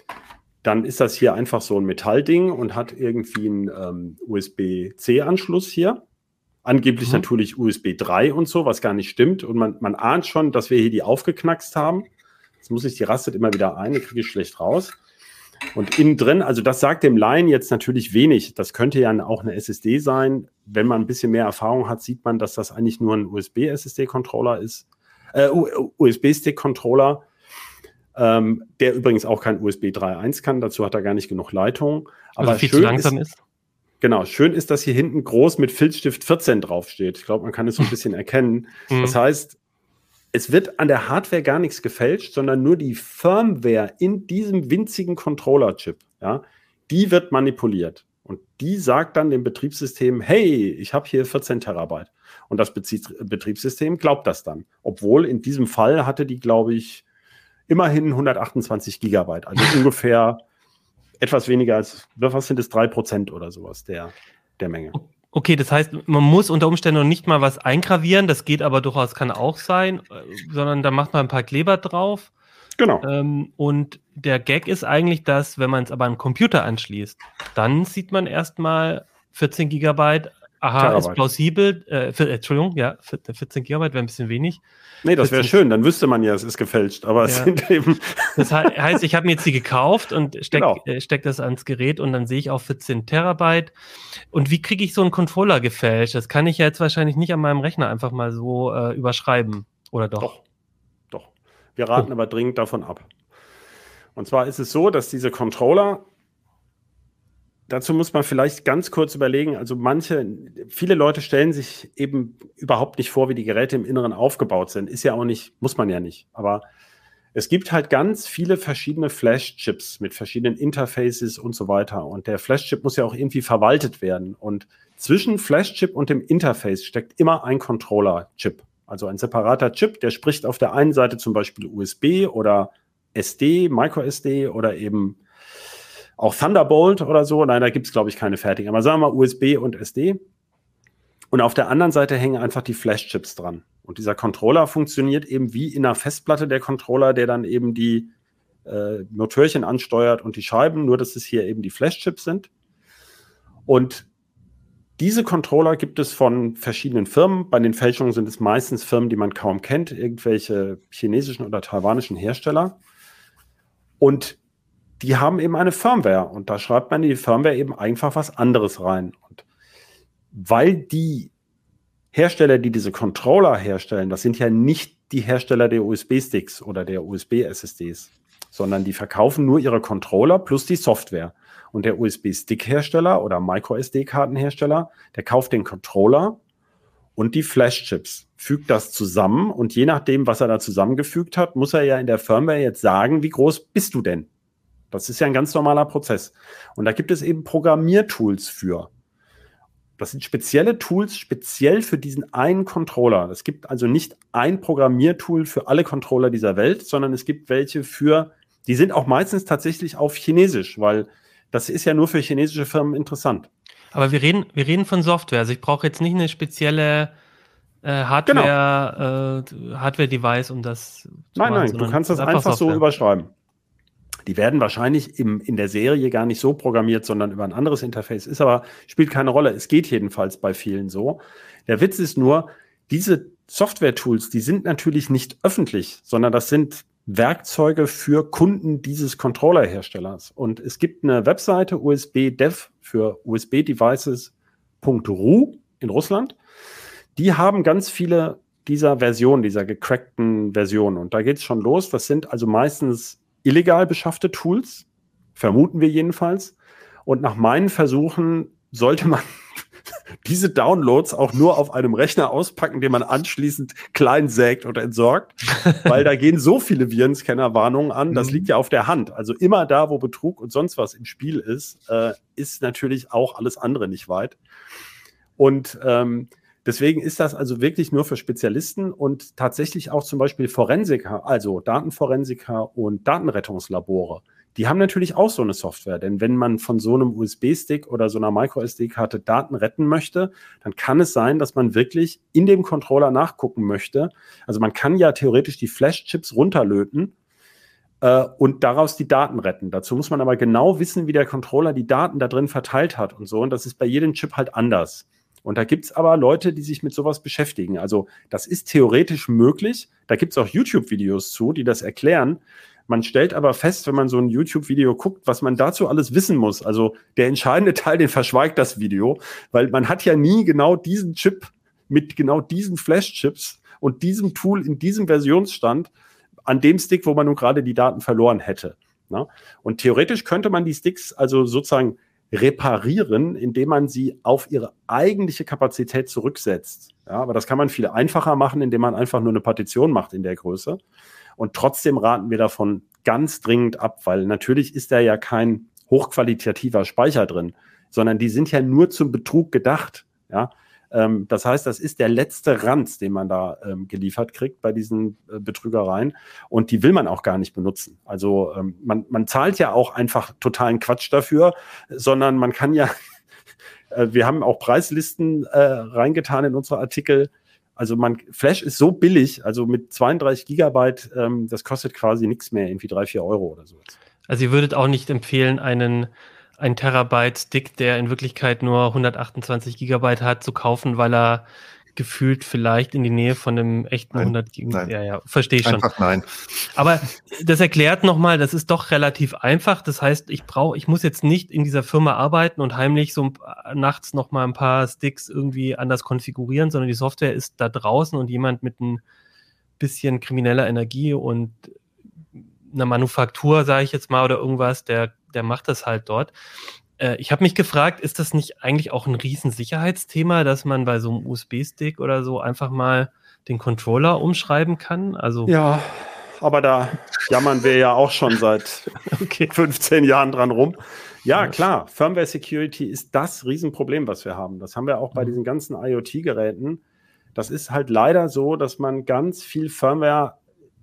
dann ist das hier einfach so ein Metallding und hat irgendwie einen ähm, USB-C-Anschluss hier. Angeblich mhm. natürlich USB 3 und so, was gar nicht stimmt. Und man, man ahnt schon, dass wir hier die aufgeknackst haben. Jetzt muss ich, die rastet immer wieder ein, die kriege ich schlecht raus. Und innen drin, also das sagt dem Laien jetzt natürlich wenig. Das könnte ja auch eine SSD sein. Wenn man ein bisschen mehr Erfahrung hat, sieht man, dass das eigentlich nur ein USB-SSD-Controller ist. Äh, USB-Stick-Controller, ähm, der übrigens auch kein USB 3.1 kann. Dazu hat er gar nicht genug Leitung. Aber also viel zu langsam ist, ist. Genau, schön ist, dass hier hinten groß mit Filzstift 14 draufsteht. Ich glaube, man kann es so ein bisschen erkennen. Mhm. Das heißt, es wird an der Hardware gar nichts gefälscht, sondern nur die Firmware in diesem winzigen Controller-Chip, ja, die wird manipuliert. Und die sagt dann dem Betriebssystem, hey, ich habe hier 14 Terabyte. Und das Betriebssystem glaubt das dann. Obwohl in diesem Fall hatte die, glaube ich, immerhin 128 Gigabyte. Also ungefähr etwas weniger als, was sind es, drei Prozent oder sowas der, der Menge. Okay, das heißt, man muss unter Umständen noch nicht mal was eingravieren, das geht aber durchaus, kann auch sein, äh, sondern da macht man ein paar Kleber drauf. Genau. Ähm, und der Gag ist eigentlich, dass, wenn man es aber an den Computer anschließt, dann sieht man erstmal 14 Gigabyte Aha, Terabyte. ist plausibel. Äh, für, Entschuldigung, ja, 14 Gigabyte wäre ein bisschen wenig. Nee, das wäre schön, dann wüsste man ja, es ist gefälscht, aber ja. es sind eben. Das heißt, ich habe mir jetzt die gekauft und stecke genau. äh, steck das ans Gerät und dann sehe ich auch 14 Terabyte. Und wie kriege ich so einen Controller gefälscht? Das kann ich ja jetzt wahrscheinlich nicht an meinem Rechner einfach mal so äh, überschreiben, oder doch? Doch, doch. Wir raten oh. aber dringend davon ab. Und zwar ist es so, dass diese Controller dazu muss man vielleicht ganz kurz überlegen. Also manche, viele Leute stellen sich eben überhaupt nicht vor, wie die Geräte im Inneren aufgebaut sind. Ist ja auch nicht, muss man ja nicht. Aber es gibt halt ganz viele verschiedene Flash-Chips mit verschiedenen Interfaces und so weiter. Und der Flash-Chip muss ja auch irgendwie verwaltet werden. Und zwischen Flash-Chip und dem Interface steckt immer ein Controller-Chip. Also ein separater Chip, der spricht auf der einen Seite zum Beispiel USB oder SD, MicroSD oder eben auch Thunderbolt oder so. Nein, da gibt es, glaube ich, keine fertigen. Aber sagen wir mal USB und SD. Und auf der anderen Seite hängen einfach die Flash-Chips dran. Und dieser Controller funktioniert eben wie in einer Festplatte der Controller, der dann eben die äh, Motörchen ansteuert und die Scheiben, nur dass es hier eben die Flash-Chips sind. Und diese Controller gibt es von verschiedenen Firmen. Bei den Fälschungen sind es meistens Firmen, die man kaum kennt, irgendwelche chinesischen oder taiwanischen Hersteller. Und die haben eben eine Firmware und da schreibt man in die Firmware eben einfach was anderes rein. Und weil die Hersteller, die diese Controller herstellen, das sind ja nicht die Hersteller der USB-Sticks oder der USB-SSDs, sondern die verkaufen nur ihre Controller plus die Software. Und der USB-Stick-Hersteller oder Micro-SD-Kartenhersteller, der kauft den Controller und die Flash-Chips, fügt das zusammen und je nachdem, was er da zusammengefügt hat, muss er ja in der Firmware jetzt sagen, wie groß bist du denn? Das ist ja ein ganz normaler Prozess. Und da gibt es eben Programmiertools für. Das sind spezielle Tools, speziell für diesen einen Controller. Es gibt also nicht ein Programmiertool für alle Controller dieser Welt, sondern es gibt welche für, die sind auch meistens tatsächlich auf Chinesisch, weil das ist ja nur für chinesische Firmen interessant. Aber wir reden, wir reden von Software. Also ich brauche jetzt nicht eine spezielle äh, Hardware, genau. äh, Hardware-Device, um das zu Nein, machen, nein, du kannst das einfach Software. so überschreiben. Die werden wahrscheinlich im, in der Serie gar nicht so programmiert, sondern über ein anderes Interface. Ist aber, spielt keine Rolle. Es geht jedenfalls bei vielen so. Der Witz ist nur, diese Software-Tools, die sind natürlich nicht öffentlich, sondern das sind Werkzeuge für Kunden dieses Controller-Herstellers. Und es gibt eine Webseite USB-Dev für USB-Devices.ru in Russland. Die haben ganz viele dieser Versionen, dieser gecrackten Versionen. Und da geht es schon los. Das sind also meistens illegal beschaffte Tools, vermuten wir jedenfalls. Und nach meinen Versuchen sollte man diese Downloads auch nur auf einem Rechner auspacken, den man anschließend klein sägt oder entsorgt, weil da gehen so viele Virenscanner-Warnungen an, das mhm. liegt ja auf der Hand. Also immer da, wo Betrug und sonst was im Spiel ist, äh, ist natürlich auch alles andere nicht weit. Und ähm, Deswegen ist das also wirklich nur für Spezialisten und tatsächlich auch zum Beispiel Forensiker, also Datenforensiker und Datenrettungslabore. Die haben natürlich auch so eine Software, denn wenn man von so einem USB-Stick oder so einer MicroSD-Karte Daten retten möchte, dann kann es sein, dass man wirklich in dem Controller nachgucken möchte. Also man kann ja theoretisch die Flash-Chips runterlöten äh, und daraus die Daten retten. Dazu muss man aber genau wissen, wie der Controller die Daten da drin verteilt hat und so. Und das ist bei jedem Chip halt anders. Und da gibt's aber Leute, die sich mit sowas beschäftigen. Also das ist theoretisch möglich. Da gibt's auch YouTube-Videos zu, die das erklären. Man stellt aber fest, wenn man so ein YouTube-Video guckt, was man dazu alles wissen muss. Also der entscheidende Teil, den verschweigt das Video, weil man hat ja nie genau diesen Chip mit genau diesen Flash-Chips und diesem Tool in diesem Versionsstand an dem Stick, wo man nun gerade die Daten verloren hätte. Ne? Und theoretisch könnte man die Sticks also sozusagen reparieren, indem man sie auf ihre eigentliche Kapazität zurücksetzt. Ja, aber das kann man viel einfacher machen, indem man einfach nur eine Partition macht in der Größe. Und trotzdem raten wir davon ganz dringend ab, weil natürlich ist da ja kein hochqualitativer Speicher drin. sondern die sind ja nur zum Betrug gedacht. Ja, ähm, das heißt, das ist der letzte Ranz, den man da ähm, geliefert kriegt bei diesen äh, Betrügereien. Und die will man auch gar nicht benutzen. Also ähm, man, man zahlt ja auch einfach totalen Quatsch dafür, sondern man kann ja, äh, wir haben auch Preislisten äh, reingetan in unsere Artikel. Also man, Flash ist so billig, also mit 32 Gigabyte, ähm, das kostet quasi nichts mehr, irgendwie drei, vier Euro oder so. Also ihr würdet auch nicht empfehlen, einen ein Terabyte Stick, der in Wirklichkeit nur 128 Gigabyte hat, zu kaufen, weil er gefühlt vielleicht in die Nähe von einem echten nein, 100 Gigabyte. Ja, ja, verstehe ich schon. Einfach nein. Aber das erklärt nochmal, das ist doch relativ einfach. Das heißt, ich brauche, ich muss jetzt nicht in dieser Firma arbeiten und heimlich so nachts nochmal ein paar Sticks irgendwie anders konfigurieren, sondern die Software ist da draußen und jemand mit ein bisschen krimineller Energie und einer Manufaktur, sage ich jetzt mal, oder irgendwas, der der macht das halt dort. Äh, ich habe mich gefragt, ist das nicht eigentlich auch ein Riesensicherheitsthema, dass man bei so einem USB-Stick oder so einfach mal den Controller umschreiben kann? Also ja, aber da jammern wir ja auch schon seit okay. 15 Jahren dran rum. Ja, klar, Firmware Security ist das Riesenproblem, was wir haben. Das haben wir auch bei mhm. diesen ganzen IoT-Geräten. Das ist halt leider so, dass man ganz viel Firmware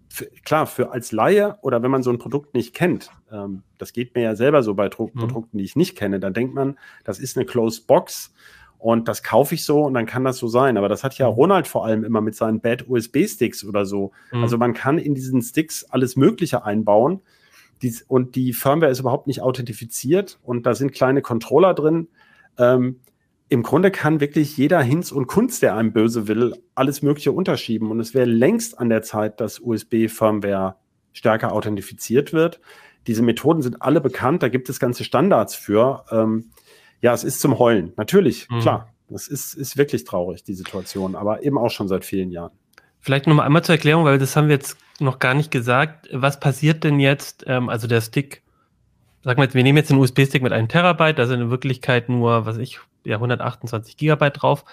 für, klar, für als Laie oder wenn man so ein Produkt nicht kennt, ähm, das geht mir ja selber so bei Dro mhm. Produkten, die ich nicht kenne, dann denkt man, das ist eine Closed Box und das kaufe ich so und dann kann das so sein. Aber das hat ja mhm. Ronald vor allem immer mit seinen Bad USB-Sticks oder so. Mhm. Also man kann in diesen Sticks alles Mögliche einbauen dies, und die Firmware ist überhaupt nicht authentifiziert und da sind kleine Controller drin. Ähm, im Grunde kann wirklich jeder Hinz und Kunst, der einem böse will, alles Mögliche unterschieben. Und es wäre längst an der Zeit, dass USB-Firmware stärker authentifiziert wird. Diese Methoden sind alle bekannt, da gibt es ganze Standards für. Ähm, ja, es ist zum Heulen. Natürlich, mhm. klar. Das ist, ist wirklich traurig, die Situation, aber eben auch schon seit vielen Jahren. Vielleicht noch mal einmal zur Erklärung, weil das haben wir jetzt noch gar nicht gesagt. Was passiert denn jetzt? Ähm, also der Stick, sagen wir jetzt, wir nehmen jetzt einen USB-Stick mit einem Terabyte, da sind in Wirklichkeit nur, was ich, ja 128 Gigabyte drauf.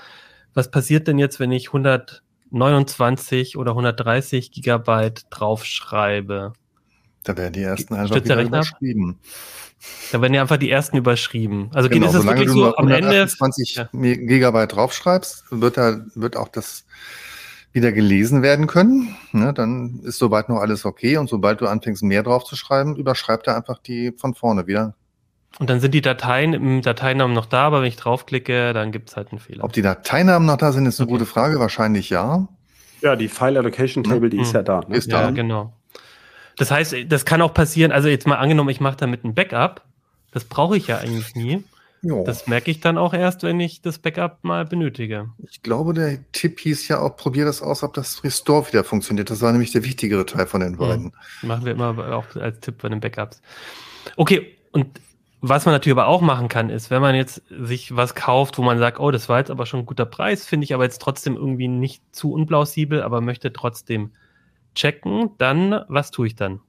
Was passiert denn jetzt, wenn ich 129 oder 130 Gigabyte draufschreibe? Da werden die ersten einfach wieder überschrieben. Da werden ja einfach die ersten überschrieben. Also genau, geht es wirklich so am Ende 20 ja. Gigabyte draufschreibst, wird da wird auch das wieder gelesen werden können. Ne, dann ist soweit noch alles okay. Und sobald du anfängst, mehr draufzuschreiben, überschreibt er einfach die von vorne wieder. Und dann sind die Dateien im Dateinamen noch da, aber wenn ich draufklicke, dann gibt es halt einen Fehler. Ob die Dateinamen noch da sind, ist eine okay. gute Frage. Wahrscheinlich ja. Ja, die File Allocation Table, die mhm. ist ja da. Ne? Ist da. Ja, genau. Das heißt, das kann auch passieren, also jetzt mal angenommen, ich mache damit ein Backup. Das brauche ich ja eigentlich nie. Jo. Das merke ich dann auch erst, wenn ich das Backup mal benötige. Ich glaube, der Tipp hieß ja auch, probier das aus, ob das Restore wieder funktioniert. Das war nämlich der wichtigere Teil von den beiden. Mhm. Machen wir immer auch als Tipp bei den Backups. Okay, und was man natürlich aber auch machen kann, ist, wenn man jetzt sich was kauft, wo man sagt, oh, das war jetzt aber schon ein guter Preis, finde ich aber jetzt trotzdem irgendwie nicht zu unplausibel, aber möchte trotzdem checken, dann, was tue ich dann?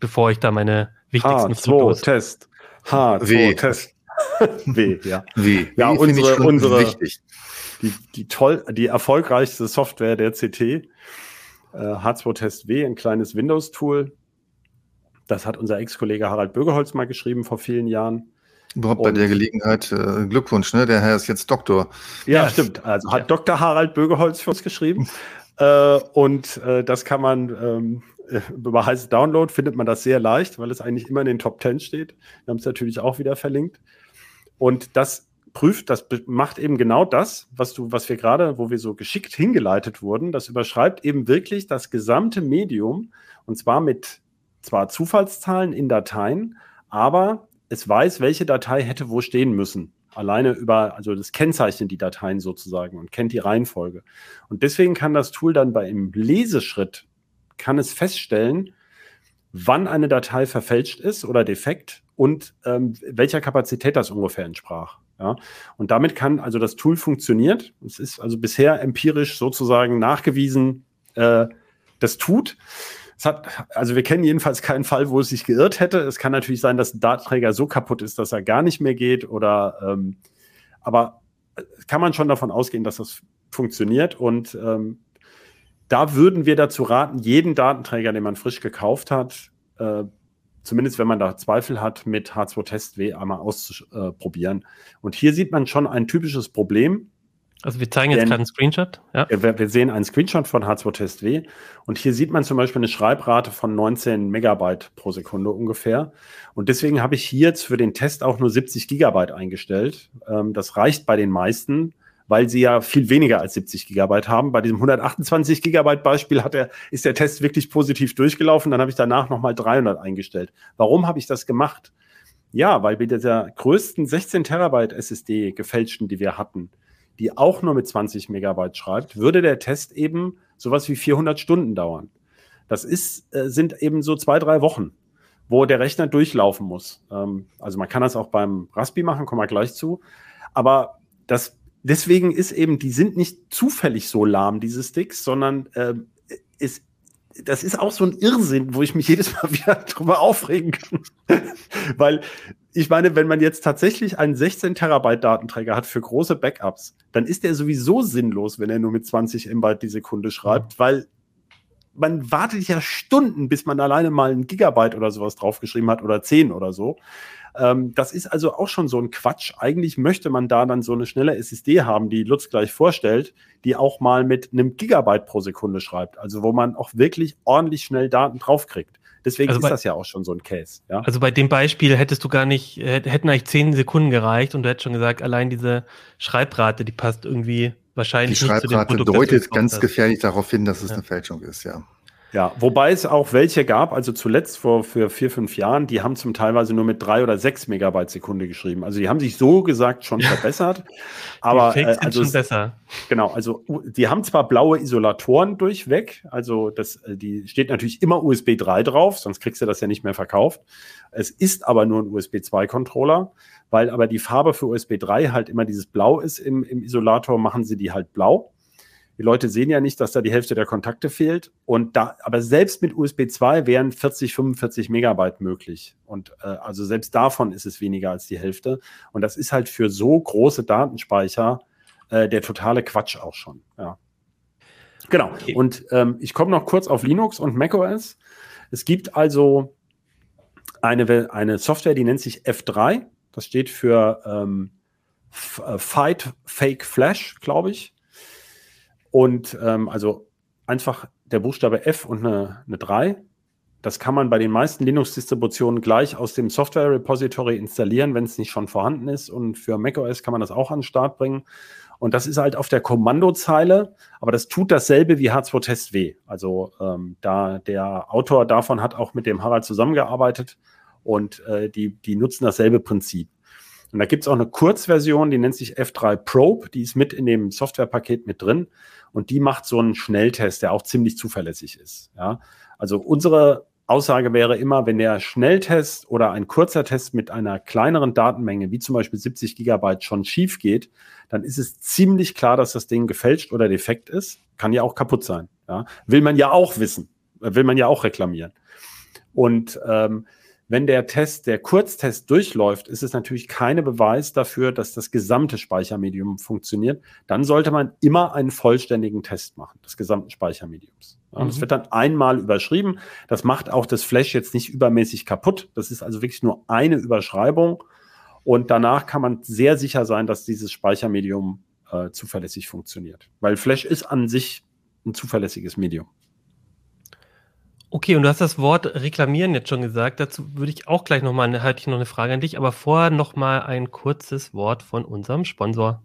Bevor ich da meine wichtigsten H2 Fotos... Test. H2-Test. W, ja. W. Ja, w unsere, unsere, wichtig. Die, die toll, die erfolgreichste Software der CT, äh, H2-Test W, ein kleines Windows-Tool, das hat unser Ex-Kollege Harald Bögeholz mal geschrieben vor vielen Jahren. Überhaupt bei der Gelegenheit äh, Glückwunsch, ne? Der Herr ist jetzt Doktor. Ja, ja stimmt. Also hat ja. Dr. Harald Bögeholz für uns geschrieben. äh, und äh, das kann man ähm, über heiße Download findet man das sehr leicht, weil es eigentlich immer in den Top 10 steht. Wir haben es natürlich auch wieder verlinkt. Und das prüft, das macht eben genau das, was du, was wir gerade, wo wir so geschickt hingeleitet wurden. Das überschreibt eben wirklich das gesamte Medium und zwar mit zwar Zufallszahlen in Dateien, aber es weiß, welche Datei hätte wo stehen müssen. Alleine über, also das kennzeichnet die Dateien sozusagen und kennt die Reihenfolge. Und deswegen kann das Tool dann bei einem Leseschritt, kann es feststellen, wann eine Datei verfälscht ist oder defekt und ähm, welcher Kapazität das ungefähr entsprach. Ja, und damit kann also das Tool funktioniert. Es ist also bisher empirisch sozusagen nachgewiesen, äh, das tut. Hat, also wir kennen jedenfalls keinen Fall, wo es sich geirrt hätte. Es kann natürlich sein, dass ein Datenträger so kaputt ist, dass er gar nicht mehr geht oder, ähm, aber äh, kann man schon davon ausgehen, dass das funktioniert und ähm, da würden wir dazu raten, jeden Datenträger, den man frisch gekauft hat, äh, zumindest wenn man da Zweifel hat, mit H2 Test W einmal auszuprobieren. Und hier sieht man schon ein typisches Problem. Also wir zeigen jetzt gerade einen Screenshot. Ja. Wir, wir, sehen einen Screenshot von H2 Test W und hier sieht man zum Beispiel eine Schreibrate von 19 Megabyte pro Sekunde ungefähr. Und deswegen habe ich hier jetzt für den Test auch nur 70 Gigabyte eingestellt. Ähm, das reicht bei den meisten weil sie ja viel weniger als 70 Gigabyte haben. Bei diesem 128 Gigabyte Beispiel hat er, ist der Test wirklich positiv durchgelaufen. Dann habe ich danach nochmal 300 eingestellt. Warum habe ich das gemacht? Ja, weil bei dieser größten 16 Terabyte SSD gefälschten, die wir hatten, die auch nur mit 20 Megabyte schreibt, würde der Test eben sowas wie 400 Stunden dauern. Das ist, äh, sind eben so zwei, drei Wochen, wo der Rechner durchlaufen muss. Ähm, also man kann das auch beim Raspi machen, kommen wir gleich zu. Aber das deswegen ist eben, die sind nicht zufällig so lahm, diese Sticks, sondern äh, ist, das ist auch so ein Irrsinn, wo ich mich jedes Mal wieder drüber aufregen kann. Weil ich meine, wenn man jetzt tatsächlich einen 16 Terabyte Datenträger hat für große Backups, dann ist der sowieso sinnlos, wenn er nur mit 20 MB die Sekunde schreibt, mhm. weil man wartet ja Stunden, bis man alleine mal ein Gigabyte oder sowas draufgeschrieben hat oder 10 oder so. Ähm, das ist also auch schon so ein Quatsch. Eigentlich möchte man da dann so eine schnelle SSD haben, die Lutz gleich vorstellt, die auch mal mit einem Gigabyte pro Sekunde schreibt. Also wo man auch wirklich ordentlich schnell Daten draufkriegt. Deswegen also bei, ist das ja auch schon so ein Case. Ja? Also bei dem Beispiel hättest du gar nicht, hätten eigentlich zehn Sekunden gereicht und du hättest schon gesagt, allein diese Schreibrate, die passt irgendwie wahrscheinlich die nicht zu dem Produkt. Die Schreibrate deutet ganz gefährlich darauf hin, dass es ja. eine Fälschung ist, ja. Ja, wobei es auch welche gab, also zuletzt vor für vier, fünf Jahren, die haben zum teilweise nur mit drei oder sechs Megabyte Sekunde geschrieben. Also die haben sich so gesagt schon verbessert. aber die Fakes äh, also, sind schon besser. Genau, also die haben zwar blaue Isolatoren durchweg, also das, äh, die steht natürlich immer USB 3 drauf, sonst kriegst du das ja nicht mehr verkauft. Es ist aber nur ein USB 2 Controller, weil aber die Farbe für USB 3 halt immer dieses Blau ist im, im Isolator, machen sie die halt blau. Die Leute sehen ja nicht, dass da die Hälfte der Kontakte fehlt. Und da, aber selbst mit USB 2 wären 40, 45 Megabyte möglich. Und äh, also selbst davon ist es weniger als die Hälfte. Und das ist halt für so große Datenspeicher äh, der totale Quatsch auch schon. Ja. Genau. Okay. Und ähm, ich komme noch kurz auf Linux und macOS. Es gibt also eine, eine Software, die nennt sich F3. Das steht für ähm, äh, Fight Fake Flash, glaube ich. Und ähm, also einfach der Buchstabe F und eine, eine 3. Das kann man bei den meisten Linux-Distributionen gleich aus dem Software-Repository installieren, wenn es nicht schon vorhanden ist. Und für macOS kann man das auch an den Start bringen. Und das ist halt auf der Kommandozeile, aber das tut dasselbe wie H2Test W. Also ähm, da der Autor davon hat auch mit dem Harald zusammengearbeitet und äh, die, die nutzen dasselbe Prinzip. Und da gibt es auch eine Kurzversion, die nennt sich F3 Probe, die ist mit in dem Softwarepaket mit drin und die macht so einen Schnelltest, der auch ziemlich zuverlässig ist. Ja? Also unsere Aussage wäre immer, wenn der Schnelltest oder ein kurzer Test mit einer kleineren Datenmenge, wie zum Beispiel 70 Gigabyte, schon schief geht, dann ist es ziemlich klar, dass das Ding gefälscht oder defekt ist. Kann ja auch kaputt sein. Ja? Will man ja auch wissen, will man ja auch reklamieren. Und ähm, wenn der Test, der Kurztest durchläuft, ist es natürlich keine Beweis dafür, dass das gesamte Speichermedium funktioniert. Dann sollte man immer einen vollständigen Test machen, des gesamten Speichermediums. Ja, mhm. Das wird dann einmal überschrieben. Das macht auch das Flash jetzt nicht übermäßig kaputt. Das ist also wirklich nur eine Überschreibung. Und danach kann man sehr sicher sein, dass dieses Speichermedium äh, zuverlässig funktioniert. Weil Flash ist an sich ein zuverlässiges Medium. Okay, und du hast das Wort reklamieren jetzt schon gesagt. Dazu würde ich auch gleich nochmal, halte ich noch eine Frage an dich, aber vorher nochmal ein kurzes Wort von unserem Sponsor.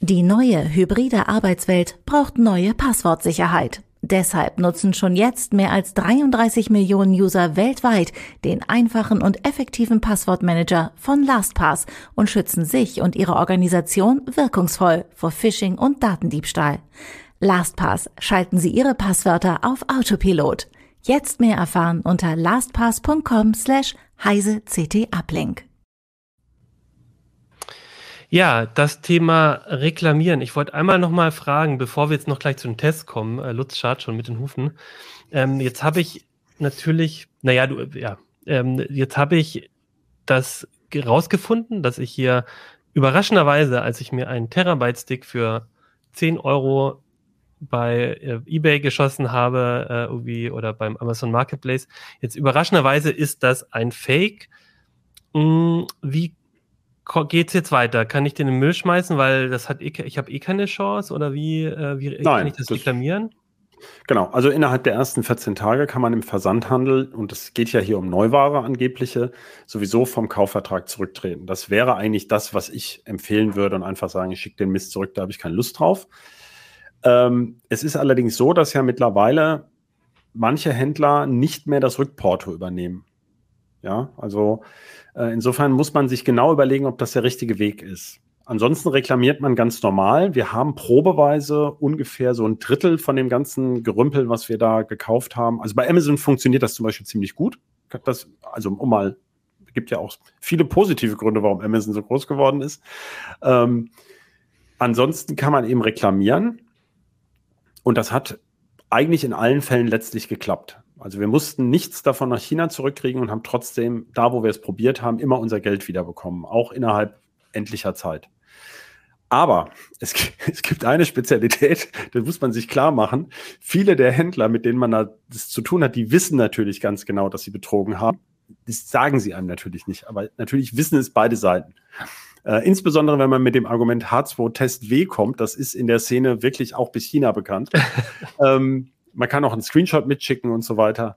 Die neue hybride Arbeitswelt braucht neue Passwortsicherheit. Deshalb nutzen schon jetzt mehr als 33 Millionen User weltweit den einfachen und effektiven Passwortmanager von LastPass und schützen sich und ihre Organisation wirkungsvoll vor Phishing und Datendiebstahl. LastPass schalten Sie Ihre Passwörter auf Autopilot. Jetzt mehr erfahren unter lastpass.com slash heise ct uplink. Ja, das Thema Reklamieren. Ich wollte einmal noch mal fragen, bevor wir jetzt noch gleich zu den Tests kommen. Äh, Lutz schart schon mit den Hufen. Ähm, jetzt habe ich natürlich, naja, du, ja, ähm, jetzt habe ich das rausgefunden, dass ich hier überraschenderweise, als ich mir einen Terabyte-Stick für 10 Euro bei äh, eBay geschossen habe äh, irgendwie oder beim Amazon Marketplace. Jetzt überraschenderweise ist das ein Fake. Hm, wie geht's jetzt weiter? Kann ich den in den Müll schmeißen, weil das hat eh, ich habe eh keine Chance oder wie, äh, wie Nein, kann ich das, das reklamieren? Genau, also innerhalb der ersten 14 Tage kann man im Versandhandel, und es geht ja hier um Neuware angebliche, sowieso vom Kaufvertrag zurücktreten. Das wäre eigentlich das, was ich empfehlen würde und einfach sagen, ich schicke den Mist zurück, da habe ich keine Lust drauf. Ähm, es ist allerdings so, dass ja mittlerweile manche Händler nicht mehr das Rückporto übernehmen. Ja, also äh, insofern muss man sich genau überlegen, ob das der richtige Weg ist. Ansonsten reklamiert man ganz normal. Wir haben probeweise ungefähr so ein Drittel von dem ganzen Gerümpel, was wir da gekauft haben. Also bei Amazon funktioniert das zum Beispiel ziemlich gut. Das, also um mal, gibt ja auch viele positive Gründe, warum Amazon so groß geworden ist. Ähm, ansonsten kann man eben reklamieren. Und das hat eigentlich in allen Fällen letztlich geklappt. Also wir mussten nichts davon nach China zurückkriegen und haben trotzdem, da wo wir es probiert haben, immer unser Geld wiederbekommen, auch innerhalb endlicher Zeit. Aber es, es, gibt eine Spezialität, das muss man sich klar machen. Viele der Händler, mit denen man das zu tun hat, die wissen natürlich ganz genau, dass sie betrogen haben. Das sagen sie einem natürlich nicht, aber natürlich wissen es beide Seiten. Äh, insbesondere wenn man mit dem Argument H2-Test W kommt, das ist in der Szene wirklich auch bis China bekannt. ähm, man kann auch einen Screenshot mitschicken und so weiter.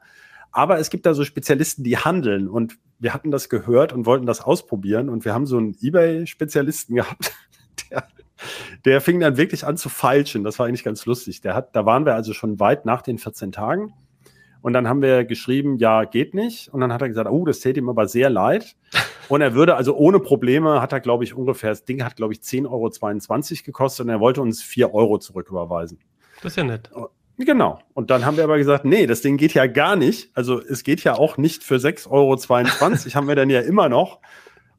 Aber es gibt da so Spezialisten, die handeln und wir hatten das gehört und wollten das ausprobieren und wir haben so einen eBay-Spezialisten gehabt, der, der fing dann wirklich an zu feilschen. Das war eigentlich ganz lustig. Der hat, da waren wir also schon weit nach den 14 Tagen. Und dann haben wir geschrieben, ja, geht nicht. Und dann hat er gesagt, oh, das täte ihm aber sehr leid. Und er würde also ohne Probleme, hat er, glaube ich, ungefähr, das Ding hat, glaube ich, 10,22 Euro gekostet und er wollte uns 4 Euro zurücküberweisen. Das ist ja nett. Genau. Und dann haben wir aber gesagt, nee, das Ding geht ja gar nicht. Also es geht ja auch nicht für 6,22 Euro, haben wir dann ja immer noch.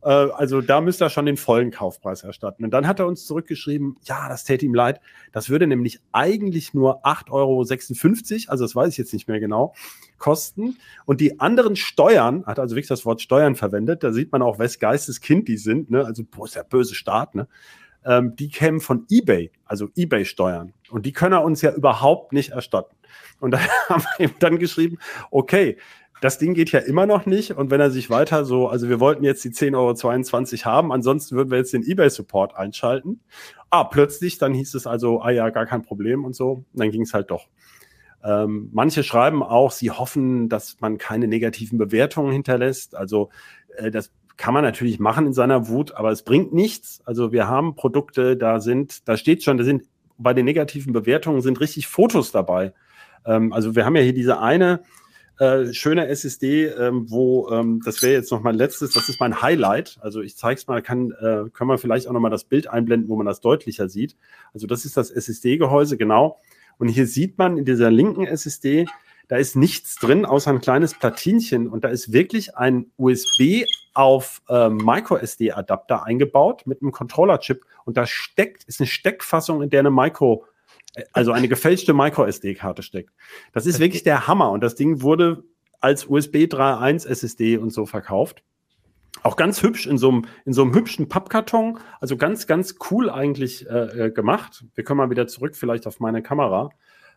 Äh, also da müsste er schon den vollen Kaufpreis erstatten. Und dann hat er uns zurückgeschrieben, ja, das täte ihm leid. Das würde nämlich eigentlich nur 8,56 Euro, also das weiß ich jetzt nicht mehr genau, kosten. Und die anderen Steuern, hat also wirklich das Wort Steuern verwendet, da sieht man auch, wes Geistes Kind die sind, ne? also boah, ist der böse Staat, ne? ähm, die kämen von eBay, also eBay-Steuern. Und die können er uns ja überhaupt nicht erstatten. Und da haben wir ihm dann geschrieben, okay, das Ding geht ja immer noch nicht. Und wenn er sich weiter so, also wir wollten jetzt die 10,22 Euro haben, ansonsten würden wir jetzt den eBay-Support einschalten. Ah, plötzlich, dann hieß es also, ah ja, gar kein Problem und so. Und dann ging es halt doch. Ähm, manche schreiben auch, sie hoffen, dass man keine negativen Bewertungen hinterlässt. Also äh, das kann man natürlich machen in seiner Wut, aber es bringt nichts. Also wir haben Produkte, da sind, da steht schon, da sind bei den negativen Bewertungen sind richtig Fotos dabei. Ähm, also wir haben ja hier diese eine äh, schöne SSD, ähm, wo ähm, das wäre jetzt noch mein letztes, das ist mein Highlight. Also ich zeige es mal, kann, äh, können wir vielleicht auch noch mal das Bild einblenden, wo man das deutlicher sieht. Also das ist das SSD-Gehäuse, genau. Und hier sieht man in dieser linken SSD, da ist nichts drin, außer ein kleines Platinchen. Und da ist wirklich ein USB auf äh, MicroSD-Adapter eingebaut mit einem Controller-Chip. Und da steckt, ist eine Steckfassung, in der eine Micro, also eine gefälschte MicroSD-Karte steckt. Das ist wirklich der Hammer. Und das Ding wurde als USB 3.1 SSD und so verkauft. Auch ganz hübsch in so einem, in so einem hübschen Pappkarton. Also ganz, ganz cool eigentlich äh, äh gemacht. Wir können mal wieder zurück vielleicht auf meine Kamera.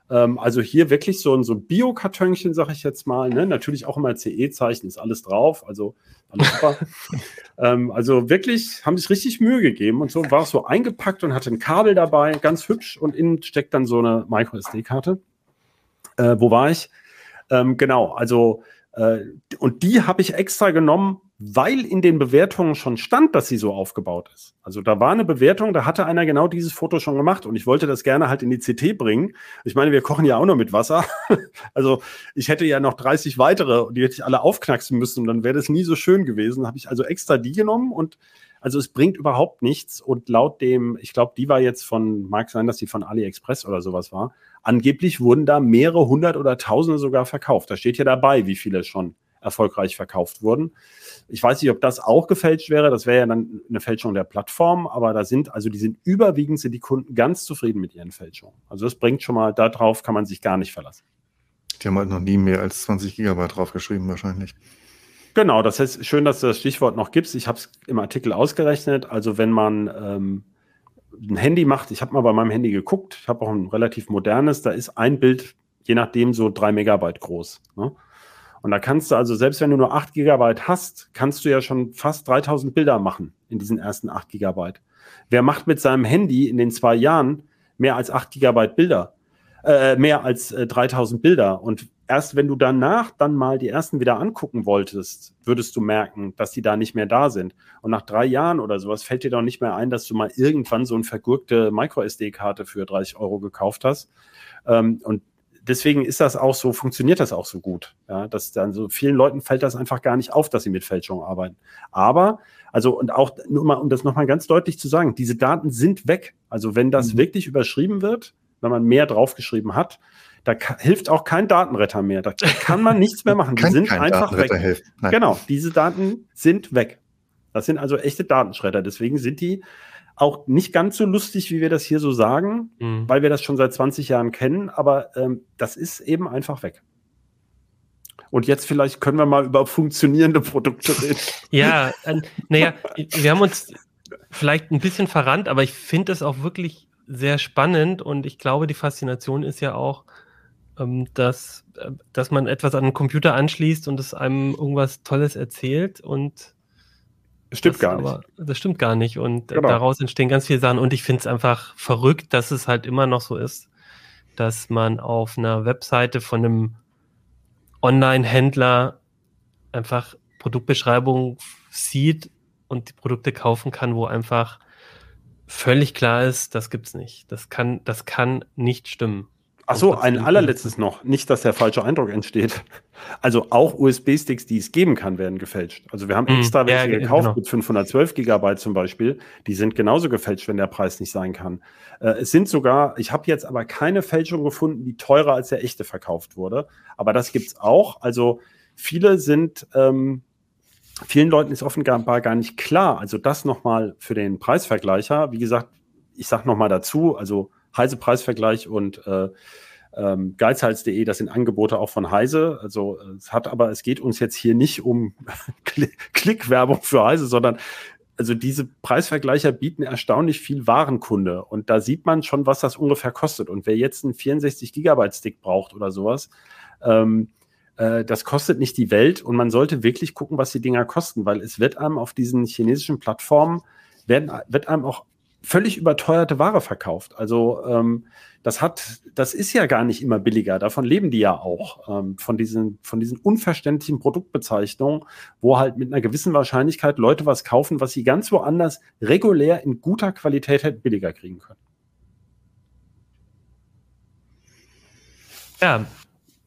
Ähm, also hier wirklich so ein so Bio-Kartönchen, sag ich jetzt mal. Ne? Natürlich auch immer CE-Zeichen, ist alles drauf. Also alles super. ähm, also wirklich haben sich richtig Mühe gegeben und so war es so eingepackt und hatte ein Kabel dabei, ganz hübsch und innen steckt dann so eine Micro-SD-Karte. Äh, wo war ich? Ähm, genau, also äh, und die habe ich extra genommen, weil in den Bewertungen schon stand, dass sie so aufgebaut ist. Also da war eine Bewertung, da hatte einer genau dieses Foto schon gemacht und ich wollte das gerne halt in die CT bringen. Ich meine, wir kochen ja auch noch mit Wasser. also ich hätte ja noch 30 weitere und die hätte ich alle aufknacksen müssen und dann wäre das nie so schön gewesen. Habe ich also extra die genommen und also es bringt überhaupt nichts und laut dem, ich glaube, die war jetzt von, mag sein, dass die von AliExpress oder sowas war, angeblich wurden da mehrere hundert oder tausende sogar verkauft. Da steht ja dabei, wie viele schon erfolgreich verkauft wurden. Ich weiß nicht, ob das auch gefälscht wäre. Das wäre ja dann eine Fälschung der Plattform, aber da sind, also die sind überwiegend sind die Kunden ganz zufrieden mit ihren Fälschungen. Also das bringt schon mal, darauf kann man sich gar nicht verlassen. Die haben halt noch nie mehr als 20 Gigabyte draufgeschrieben, wahrscheinlich. Genau, das heißt, schön, dass du das Stichwort noch gibst. Ich habe es im Artikel ausgerechnet. Also wenn man ähm, ein Handy macht, ich habe mal bei meinem Handy geguckt, ich habe auch ein relativ modernes, da ist ein Bild, je nachdem, so drei Megabyte groß. Ne? Und da kannst du also, selbst wenn du nur 8 Gigabyte hast, kannst du ja schon fast 3000 Bilder machen in diesen ersten 8 Gigabyte. Wer macht mit seinem Handy in den zwei Jahren mehr als 8 Gigabyte Bilder? Äh, mehr als äh, 3000 Bilder. Und erst wenn du danach dann mal die ersten wieder angucken wolltest, würdest du merken, dass die da nicht mehr da sind. Und nach drei Jahren oder sowas fällt dir doch nicht mehr ein, dass du mal irgendwann so eine vergurkte Micro-SD-Karte für 30 Euro gekauft hast. Ähm, und deswegen ist das auch so, funktioniert das auch so gut. Ja, dass dann so vielen Leuten fällt das einfach gar nicht auf, dass sie mit Fälschung arbeiten. Aber, also, und auch nur mal, um das nochmal ganz deutlich zu sagen, diese Daten sind weg. Also, wenn das mhm. wirklich überschrieben wird, wenn man mehr draufgeschrieben hat, da hilft auch kein Datenretter mehr. Da kann man nichts mehr machen. Die sind einfach weg. Genau, diese Daten sind weg. Das sind also echte Datenschredder. Deswegen sind die auch nicht ganz so lustig, wie wir das hier so sagen, mhm. weil wir das schon seit 20 Jahren kennen, aber ähm, das ist eben einfach weg. Und jetzt vielleicht können wir mal über funktionierende Produkte reden. Ja, äh, naja, wir haben uns vielleicht ein bisschen verrannt, aber ich finde es auch wirklich sehr spannend und ich glaube, die Faszination ist ja auch, ähm, dass, äh, dass man etwas an den Computer anschließt und es einem irgendwas Tolles erzählt und Stimmt das gar nicht. das stimmt gar nicht. Und genau. daraus entstehen ganz viele Sachen. Und ich finde es einfach verrückt, dass es halt immer noch so ist, dass man auf einer Webseite von einem Online-Händler einfach Produktbeschreibungen sieht und die Produkte kaufen kann, wo einfach völlig klar ist, das gibt's nicht. Das kann, das kann nicht stimmen. Ach so, ein allerletztes noch. Nicht, dass der falsche Eindruck entsteht. Also auch USB-Sticks, die es geben kann, werden gefälscht. Also wir haben mhm. extra welche ja, gekauft genau. mit 512 Gigabyte zum Beispiel. Die sind genauso gefälscht, wenn der Preis nicht sein kann. Äh, es sind sogar, ich habe jetzt aber keine Fälschung gefunden, die teurer als der echte verkauft wurde. Aber das gibt's auch. Also viele sind, ähm, vielen Leuten ist offenbar gar nicht klar. Also das nochmal für den Preisvergleicher. Wie gesagt, ich sage nochmal dazu, also Heise Preisvergleich und äh, ähm, Geizhals.de, das sind Angebote auch von Heise. Also es hat aber, es geht uns jetzt hier nicht um Klickwerbung für Heise, sondern also diese Preisvergleicher bieten erstaunlich viel Warenkunde und da sieht man schon, was das ungefähr kostet. Und wer jetzt einen 64 Gigabyte Stick braucht oder sowas, ähm, äh, das kostet nicht die Welt und man sollte wirklich gucken, was die Dinger kosten, weil es wird einem auf diesen chinesischen Plattformen werden, wird einem auch völlig überteuerte Ware verkauft. Also ähm, das hat, das ist ja gar nicht immer billiger. Davon leben die ja auch ähm, von diesen, von diesen unverständlichen Produktbezeichnungen, wo halt mit einer gewissen Wahrscheinlichkeit Leute was kaufen, was sie ganz woanders regulär in guter Qualität hätten billiger kriegen können. Ja,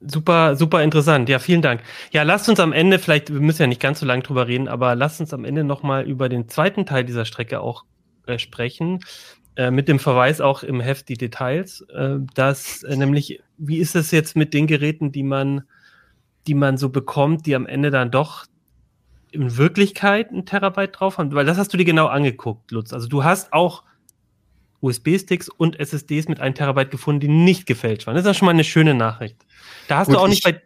Super, super interessant. Ja, vielen Dank. Ja, lasst uns am Ende, vielleicht, wir müssen ja nicht ganz so lange drüber reden, aber lasst uns am Ende nochmal über den zweiten Teil dieser Strecke auch äh, sprechen, äh, mit dem Verweis auch im Heft die Details, äh, dass nämlich, wie ist es jetzt mit den Geräten, die man, die man so bekommt, die am Ende dann doch in Wirklichkeit ein Terabyte drauf haben? Weil das hast du dir genau angeguckt, Lutz. Also du hast auch USB-Sticks und SSDs mit 1 Terabyte gefunden, die nicht gefälscht waren. Das ist ja schon mal eine schöne Nachricht. Da hast Gut, du auch nicht bei.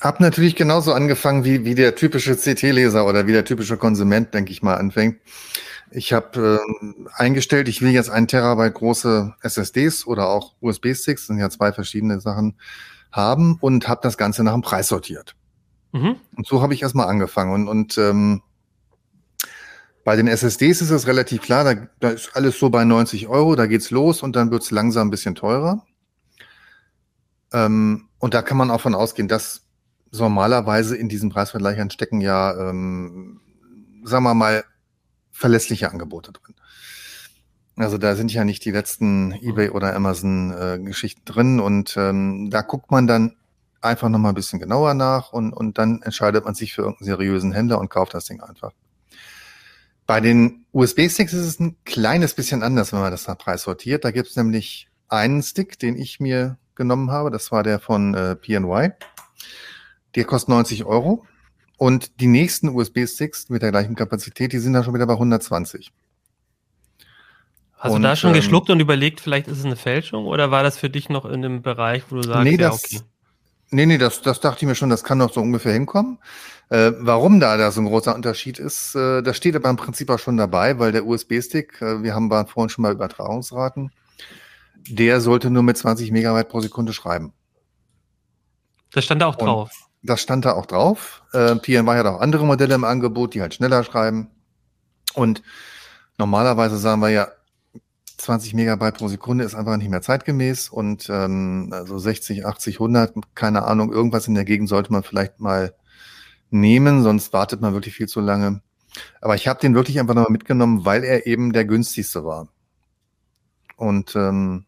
Hab natürlich genauso angefangen, wie, wie der typische CT-Leser oder wie der typische Konsument, denke ich mal, anfängt. Ich habe äh, eingestellt, ich will jetzt ein Terabyte große SSDs oder auch USB-Sticks, sind ja zwei verschiedene Sachen, haben und habe das Ganze nach dem Preis sortiert. Mhm. Und so habe ich erstmal angefangen. Und, und ähm, bei den SSDs ist es relativ klar, da, da ist alles so bei 90 Euro, da geht's los und dann wird's langsam ein bisschen teurer. Ähm, und da kann man auch von ausgehen, dass normalerweise in diesen Preisvergleichern stecken ja, ähm, sagen wir mal, verlässliche Angebote drin. Also da sind ja nicht die letzten eBay oder Amazon äh, Geschichten drin und ähm, da guckt man dann einfach nochmal ein bisschen genauer nach und, und dann entscheidet man sich für irgendeinen seriösen Händler und kauft das Ding einfach. Bei den USB-Sticks ist es ein kleines bisschen anders, wenn man das nach Preis sortiert. Da gibt es nämlich einen Stick, den ich mir genommen habe. Das war der von äh, PNY. Der kostet 90 Euro. Und die nächsten USB-Sticks mit der gleichen Kapazität, die sind dann schon wieder bei 120. Hast und, du da schon ähm, geschluckt und überlegt, vielleicht ist es eine Fälschung oder war das für dich noch in einem Bereich, wo du sagst, nee, das, ja, okay? Nee, nee, das, das dachte ich mir schon, das kann doch so ungefähr hinkommen. Äh, warum da, da so ein großer Unterschied ist, äh, das steht aber im Prinzip auch schon dabei, weil der USB-Stick, äh, wir haben vorhin schon mal Übertragungsraten, der sollte nur mit 20 Megabyte pro Sekunde schreiben. Das stand da auch drauf. Das stand da auch drauf. Äh, PNY hat auch andere Modelle im Angebot, die halt schneller schreiben. Und normalerweise sagen wir ja, 20 Megabyte pro Sekunde ist einfach nicht mehr zeitgemäß und ähm, also 60, 80, 100, keine Ahnung, irgendwas in der Gegend sollte man vielleicht mal nehmen, sonst wartet man wirklich viel zu lange. Aber ich habe den wirklich einfach nochmal mitgenommen, weil er eben der günstigste war. Und ähm,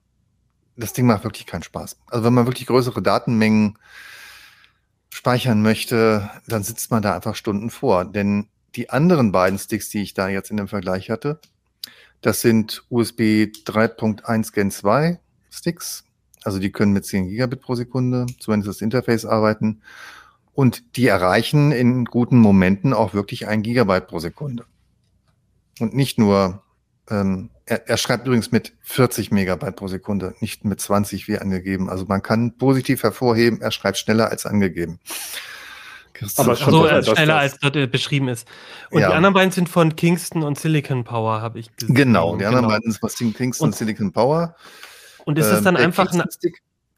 das Ding macht wirklich keinen Spaß. Also wenn man wirklich größere Datenmengen speichern möchte, dann sitzt man da einfach Stunden vor. Denn die anderen beiden Sticks, die ich da jetzt in dem Vergleich hatte, das sind USB 3.1 Gen 2 Sticks. Also die können mit 10 Gigabit pro Sekunde, zumindest das Interface arbeiten. Und die erreichen in guten Momenten auch wirklich ein Gigabyte pro Sekunde. Und nicht nur, ähm, er, er schreibt übrigens mit 40 Megabyte pro Sekunde, nicht mit 20 wie angegeben. Also man kann positiv hervorheben, er schreibt schneller als angegeben. Aber schon so äh, schneller als dort äh, beschrieben ist. Und ja. die anderen beiden sind von Kingston und Silicon Power, habe ich gesehen. Genau, die anderen genau. beiden sind von Kingston und, Silicon Power. Und ist es dann ähm, einfach ein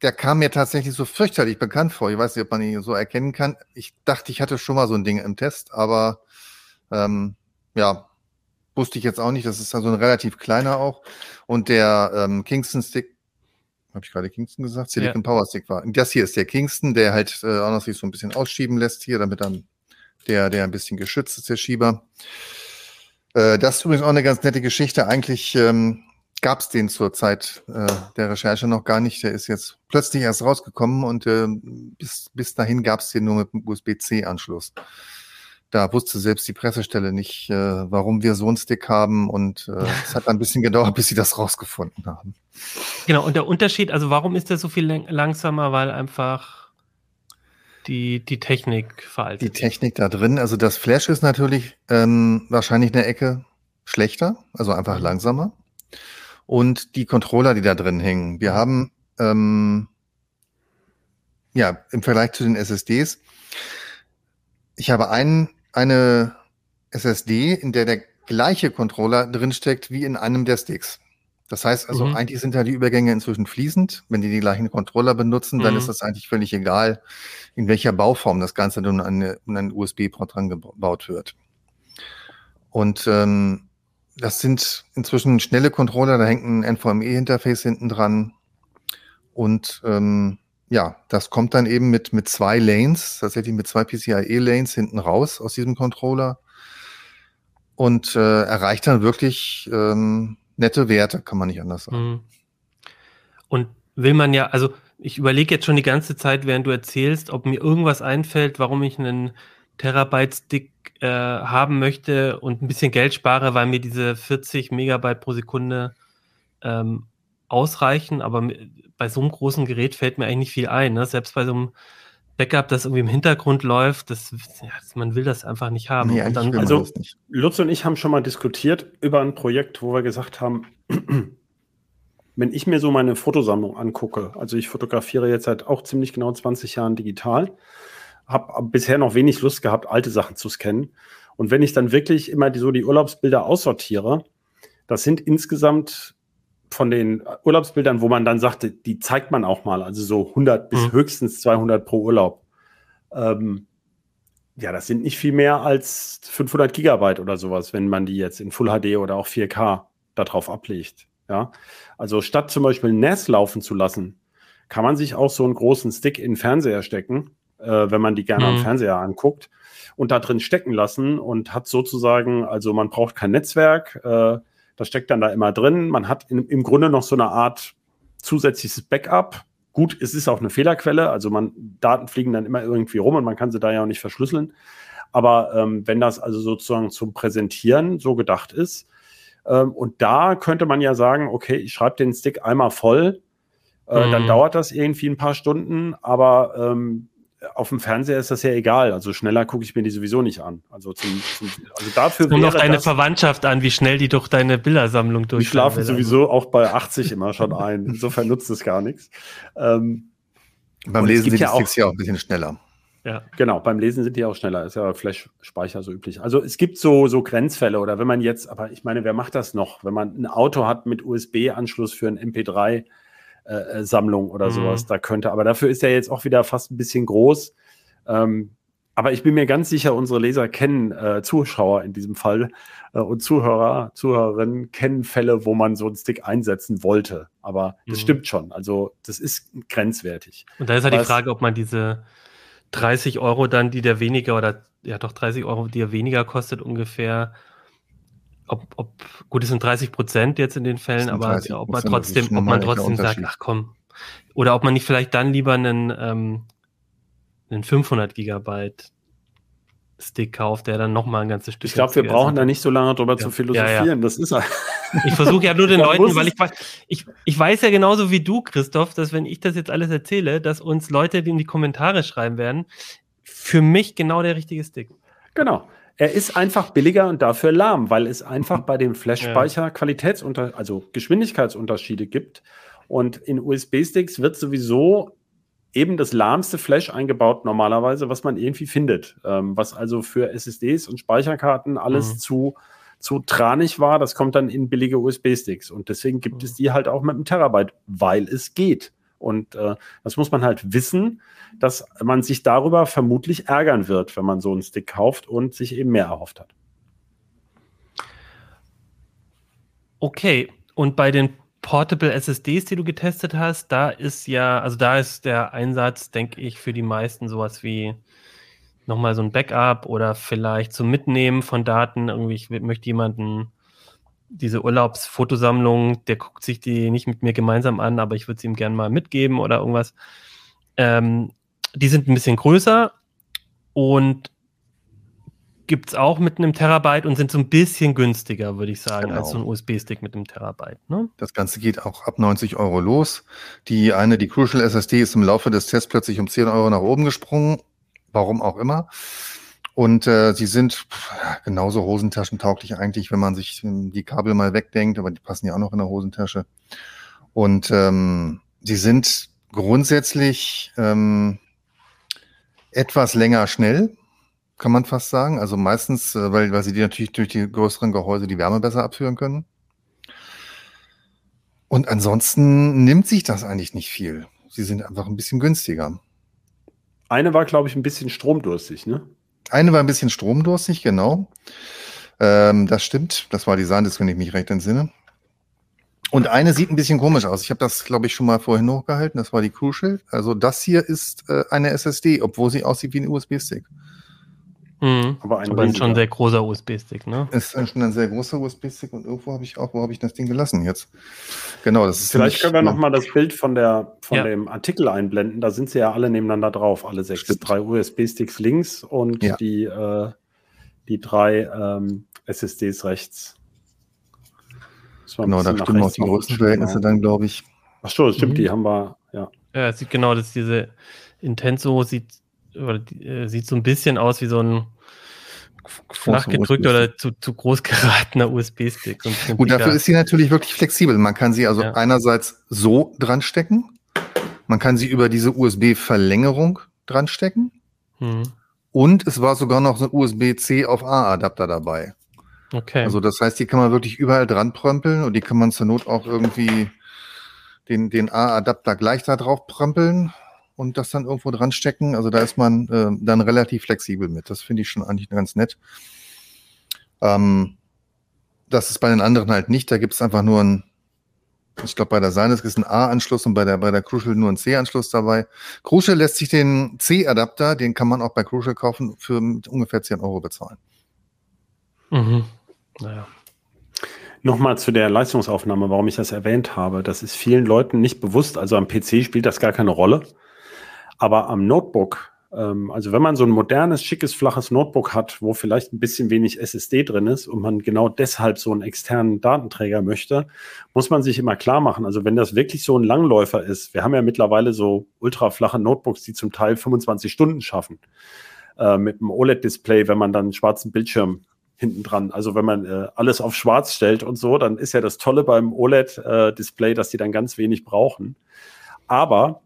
der kam mir tatsächlich so fürchterlich bekannt vor. Ich weiß nicht, ob man ihn so erkennen kann. Ich dachte, ich hatte schon mal so ein Ding im Test, aber ähm, ja, wusste ich jetzt auch nicht. Das ist also ein relativ kleiner auch. Und der ähm, Kingston Stick habe ich gerade Kingston gesagt? Silicon ja. Power Stick war. Das hier ist der Kingston, der halt äh, auch noch sich so ein bisschen ausschieben lässt hier, damit dann der, der ein bisschen geschützt ist, der Schieber. Äh, das ist übrigens auch eine ganz nette Geschichte. Eigentlich ähm, gab es den zur Zeit äh, der Recherche noch gar nicht. Der ist jetzt plötzlich erst rausgekommen und äh, bis, bis dahin gab es den nur mit einem USB-C-Anschluss da wusste selbst die Pressestelle nicht, äh, warum wir so einen Stick haben und äh, es hat ein bisschen gedauert, bis sie das rausgefunden haben. Genau, und der Unterschied, also warum ist der so viel langsamer? Weil einfach die, die Technik veraltet Die Technik da drin, also das Flash ist natürlich ähm, wahrscheinlich eine Ecke schlechter, also einfach mhm. langsamer. Und die Controller, die da drin hängen. Wir haben ähm, ja im Vergleich zu den SSDs, ich habe einen eine SSD, in der der gleiche Controller drinsteckt wie in einem der Sticks. Das heißt also, mhm. eigentlich sind da die Übergänge inzwischen fließend. Wenn die die gleichen Controller benutzen, mhm. dann ist das eigentlich völlig egal, in welcher Bauform das Ganze nun an, an einen USB-Port dran gebaut wird. Und ähm, das sind inzwischen schnelle Controller, da hängt ein NVMe-Interface hinten dran. Und ähm, ja, das kommt dann eben mit, mit zwei Lanes, tatsächlich mit zwei PCIe-Lanes hinten raus aus diesem Controller und äh, erreicht dann wirklich ähm, nette Werte, kann man nicht anders sagen. Mhm. Und will man ja, also ich überlege jetzt schon die ganze Zeit, während du erzählst, ob mir irgendwas einfällt, warum ich einen Terabyte-Stick äh, haben möchte und ein bisschen Geld spare, weil mir diese 40 Megabyte pro Sekunde ähm, ausreichen, aber bei so einem großen Gerät fällt mir eigentlich nicht viel ein. Ne? Selbst bei so einem Backup, das irgendwie im Hintergrund läuft, das, ja, man will das einfach nicht haben. Nee, dann, also Lutz und ich haben schon mal diskutiert über ein Projekt, wo wir gesagt haben, wenn ich mir so meine Fotosammlung angucke, also ich fotografiere jetzt seit auch ziemlich genau 20 Jahren digital, habe bisher noch wenig Lust gehabt, alte Sachen zu scannen. Und wenn ich dann wirklich immer die, so die Urlaubsbilder aussortiere, das sind insgesamt von den Urlaubsbildern, wo man dann sagte, die zeigt man auch mal, also so 100 bis mhm. höchstens 200 pro Urlaub. Ähm, ja, das sind nicht viel mehr als 500 Gigabyte oder sowas, wenn man die jetzt in Full HD oder auch 4K darauf ablegt. Ja, also statt zum Beispiel NAS laufen zu lassen, kann man sich auch so einen großen Stick in den Fernseher stecken, äh, wenn man die gerne mhm. am Fernseher anguckt und da drin stecken lassen und hat sozusagen, also man braucht kein Netzwerk, äh, das steckt dann da immer drin. Man hat in, im Grunde noch so eine Art zusätzliches Backup. Gut, es ist auch eine Fehlerquelle, also man, Daten fliegen dann immer irgendwie rum und man kann sie da ja auch nicht verschlüsseln. Aber ähm, wenn das also sozusagen zum Präsentieren so gedacht ist, ähm, und da könnte man ja sagen, okay, ich schreibe den Stick einmal voll, äh, mhm. dann dauert das irgendwie ein paar Stunden, aber ähm, auf dem Fernseher ist das ja egal. Also schneller gucke ich mir die sowieso nicht an. Also, zum, zum, also dafür. Kommt noch deine das, Verwandtschaft an, wie schnell die durch deine Bildersammlung durch. Die schlafen sowieso auch bei 80 immer schon ein. Insofern nutzt es gar nichts. Ähm, Beim Lesen sind die Sticks ja auch ein bisschen schneller. Ja. Genau, beim Lesen sind die auch schneller. Ist ja Flash-Speicher so üblich. Also es gibt so, so Grenzfälle oder wenn man jetzt, aber ich meine, wer macht das noch? Wenn man ein Auto hat mit USB-Anschluss für ein MP3-Sammlung äh, oder mhm. sowas, da könnte, aber dafür ist er jetzt auch wieder fast ein bisschen groß. Ähm, aber ich bin mir ganz sicher, unsere Leser kennen, äh, Zuschauer in diesem Fall äh, und Zuhörer, Zuhörerinnen kennen Fälle, wo man so einen Stick einsetzen wollte. Aber das mhm. stimmt schon. Also das ist grenzwertig. Und da ist halt die Frage, ob man diese 30 Euro dann, die der weniger oder ja doch 30 Euro, die er weniger kostet ungefähr, ob, ob gut, es sind 30 Prozent jetzt in den Fällen, aber ja, ob man trotzdem, ob man trotzdem sagt, ach komm, oder ob man nicht vielleicht dann lieber einen ähm, einen 500 Gigabyte Stick kauft, der dann nochmal ein ganzes Stück. Ich glaube, wir brauchen da nicht so lange drüber ja. zu philosophieren. Ja, ja. Das ist Ich versuche ja nur den Leuten, weil ich, ich, ich weiß ja genauso wie du, Christoph, dass wenn ich das jetzt alles erzähle, dass uns Leute, die in die Kommentare schreiben werden, für mich genau der richtige Stick. Genau. Er ist einfach billiger und dafür lahm, weil es einfach bei dem Flash-Speicher Qualitätsunter also Geschwindigkeitsunterschiede gibt. Und in USB-Sticks wird sowieso eben das lahmste Flash eingebaut normalerweise, was man irgendwie findet. Ähm, was also für SSDs und Speicherkarten alles mhm. zu, zu tranig war, das kommt dann in billige USB-Sticks. Und deswegen gibt mhm. es die halt auch mit einem Terabyte, weil es geht. Und äh, das muss man halt wissen, dass man sich darüber vermutlich ärgern wird, wenn man so einen Stick kauft und sich eben mehr erhofft hat. Okay, und bei den Portable SSDs, die du getestet hast, da ist ja, also da ist der Einsatz, denke ich, für die meisten sowas wie nochmal so ein Backup oder vielleicht zum Mitnehmen von Daten. Irgendwie, ich möchte jemanden diese Urlaubsfotosammlung, der guckt sich die nicht mit mir gemeinsam an, aber ich würde sie ihm gerne mal mitgeben oder irgendwas. Ähm, die sind ein bisschen größer und gibt es auch mit einem Terabyte und sind so ein bisschen günstiger, würde ich sagen, genau. als so ein USB-Stick mit einem Terabyte. Ne? Das Ganze geht auch ab 90 Euro los. Die eine, die Crucial SSD, ist im Laufe des Tests plötzlich um 10 Euro nach oben gesprungen. Warum auch immer. Und äh, sie sind genauso hosentaschentauglich eigentlich, wenn man sich ähm, die Kabel mal wegdenkt, aber die passen ja auch noch in der Hosentasche. Und ähm, sie sind grundsätzlich ähm, etwas länger schnell, kann man fast sagen. Also meistens, äh, weil, weil sie die natürlich durch die größeren Gehäuse die Wärme besser abführen können. Und ansonsten nimmt sich das eigentlich nicht viel. Sie sind einfach ein bisschen günstiger. Eine war, glaube ich, ein bisschen stromdurstig, ne? Eine war ein bisschen stromdurstig, genau. Ähm, das stimmt. Das war die Sandisk, wenn ich mich recht entsinne. Und eine sieht ein bisschen komisch aus. Ich habe das, glaube ich, schon mal vorhin hochgehalten. Das war die Crucial. Also das hier ist äh, eine SSD, obwohl sie aussieht wie ein USB-Stick. Mhm. Aber ein, Aber schon ein sehr großer USB-Stick, ne? Ist schon ein sehr großer USB-Stick und irgendwo habe ich auch, wo habe ich das Ding gelassen jetzt? Genau, das ist. Vielleicht können wir nochmal das Bild von der von ja. dem Artikel einblenden. Da sind sie ja alle nebeneinander drauf, alle sechs. Stimmt. Drei USB-Sticks links und ja. die, äh, die drei ähm, SSDs rechts. Genau, da stimmen auch die Größenverhältnisse dann, glaube ich. Ach so, stimmt, mhm. die haben wir, ja. Ja, es sieht genau, dass diese Intenso sieht, oder, äh, sieht so ein bisschen aus wie so ein flach gedrückt oder zu, zu groß geratener USB-Stick. Gut, dafür ist sie natürlich wirklich flexibel. Man kann sie also ja. einerseits so dran stecken, man kann sie über diese USB-Verlängerung dran stecken hm. und es war sogar noch so ein USB-C auf A-Adapter dabei. Okay. Also das heißt, die kann man wirklich überall dran prömpeln und die kann man zur Not auch irgendwie den, den A-Adapter gleich da drauf prömpeln und das dann irgendwo dran stecken. Also da ist man äh, dann relativ flexibel mit. Das finde ich schon eigentlich ganz nett. Ähm, das ist bei den anderen halt nicht. Da gibt es einfach nur ein, ich glaube, bei der Sinesk ist ein A-Anschluss und bei der, bei der Crucial nur ein C-Anschluss dabei. Crucial lässt sich den C-Adapter, den kann man auch bei Crucial kaufen, für ungefähr 10 Euro bezahlen. Mhm. Naja. Nochmal zu der Leistungsaufnahme, warum ich das erwähnt habe. Das ist vielen Leuten nicht bewusst. Also am PC spielt das gar keine Rolle. Aber am Notebook, ähm, also wenn man so ein modernes, schickes, flaches Notebook hat, wo vielleicht ein bisschen wenig SSD drin ist und man genau deshalb so einen externen Datenträger möchte, muss man sich immer klar machen. Also wenn das wirklich so ein Langläufer ist, wir haben ja mittlerweile so ultraflache Notebooks, die zum Teil 25 Stunden schaffen. Äh, mit einem OLED-Display, wenn man dann einen schwarzen Bildschirm hinten dran. Also wenn man äh, alles auf schwarz stellt und so, dann ist ja das Tolle beim OLED-Display, äh, dass die dann ganz wenig brauchen. Aber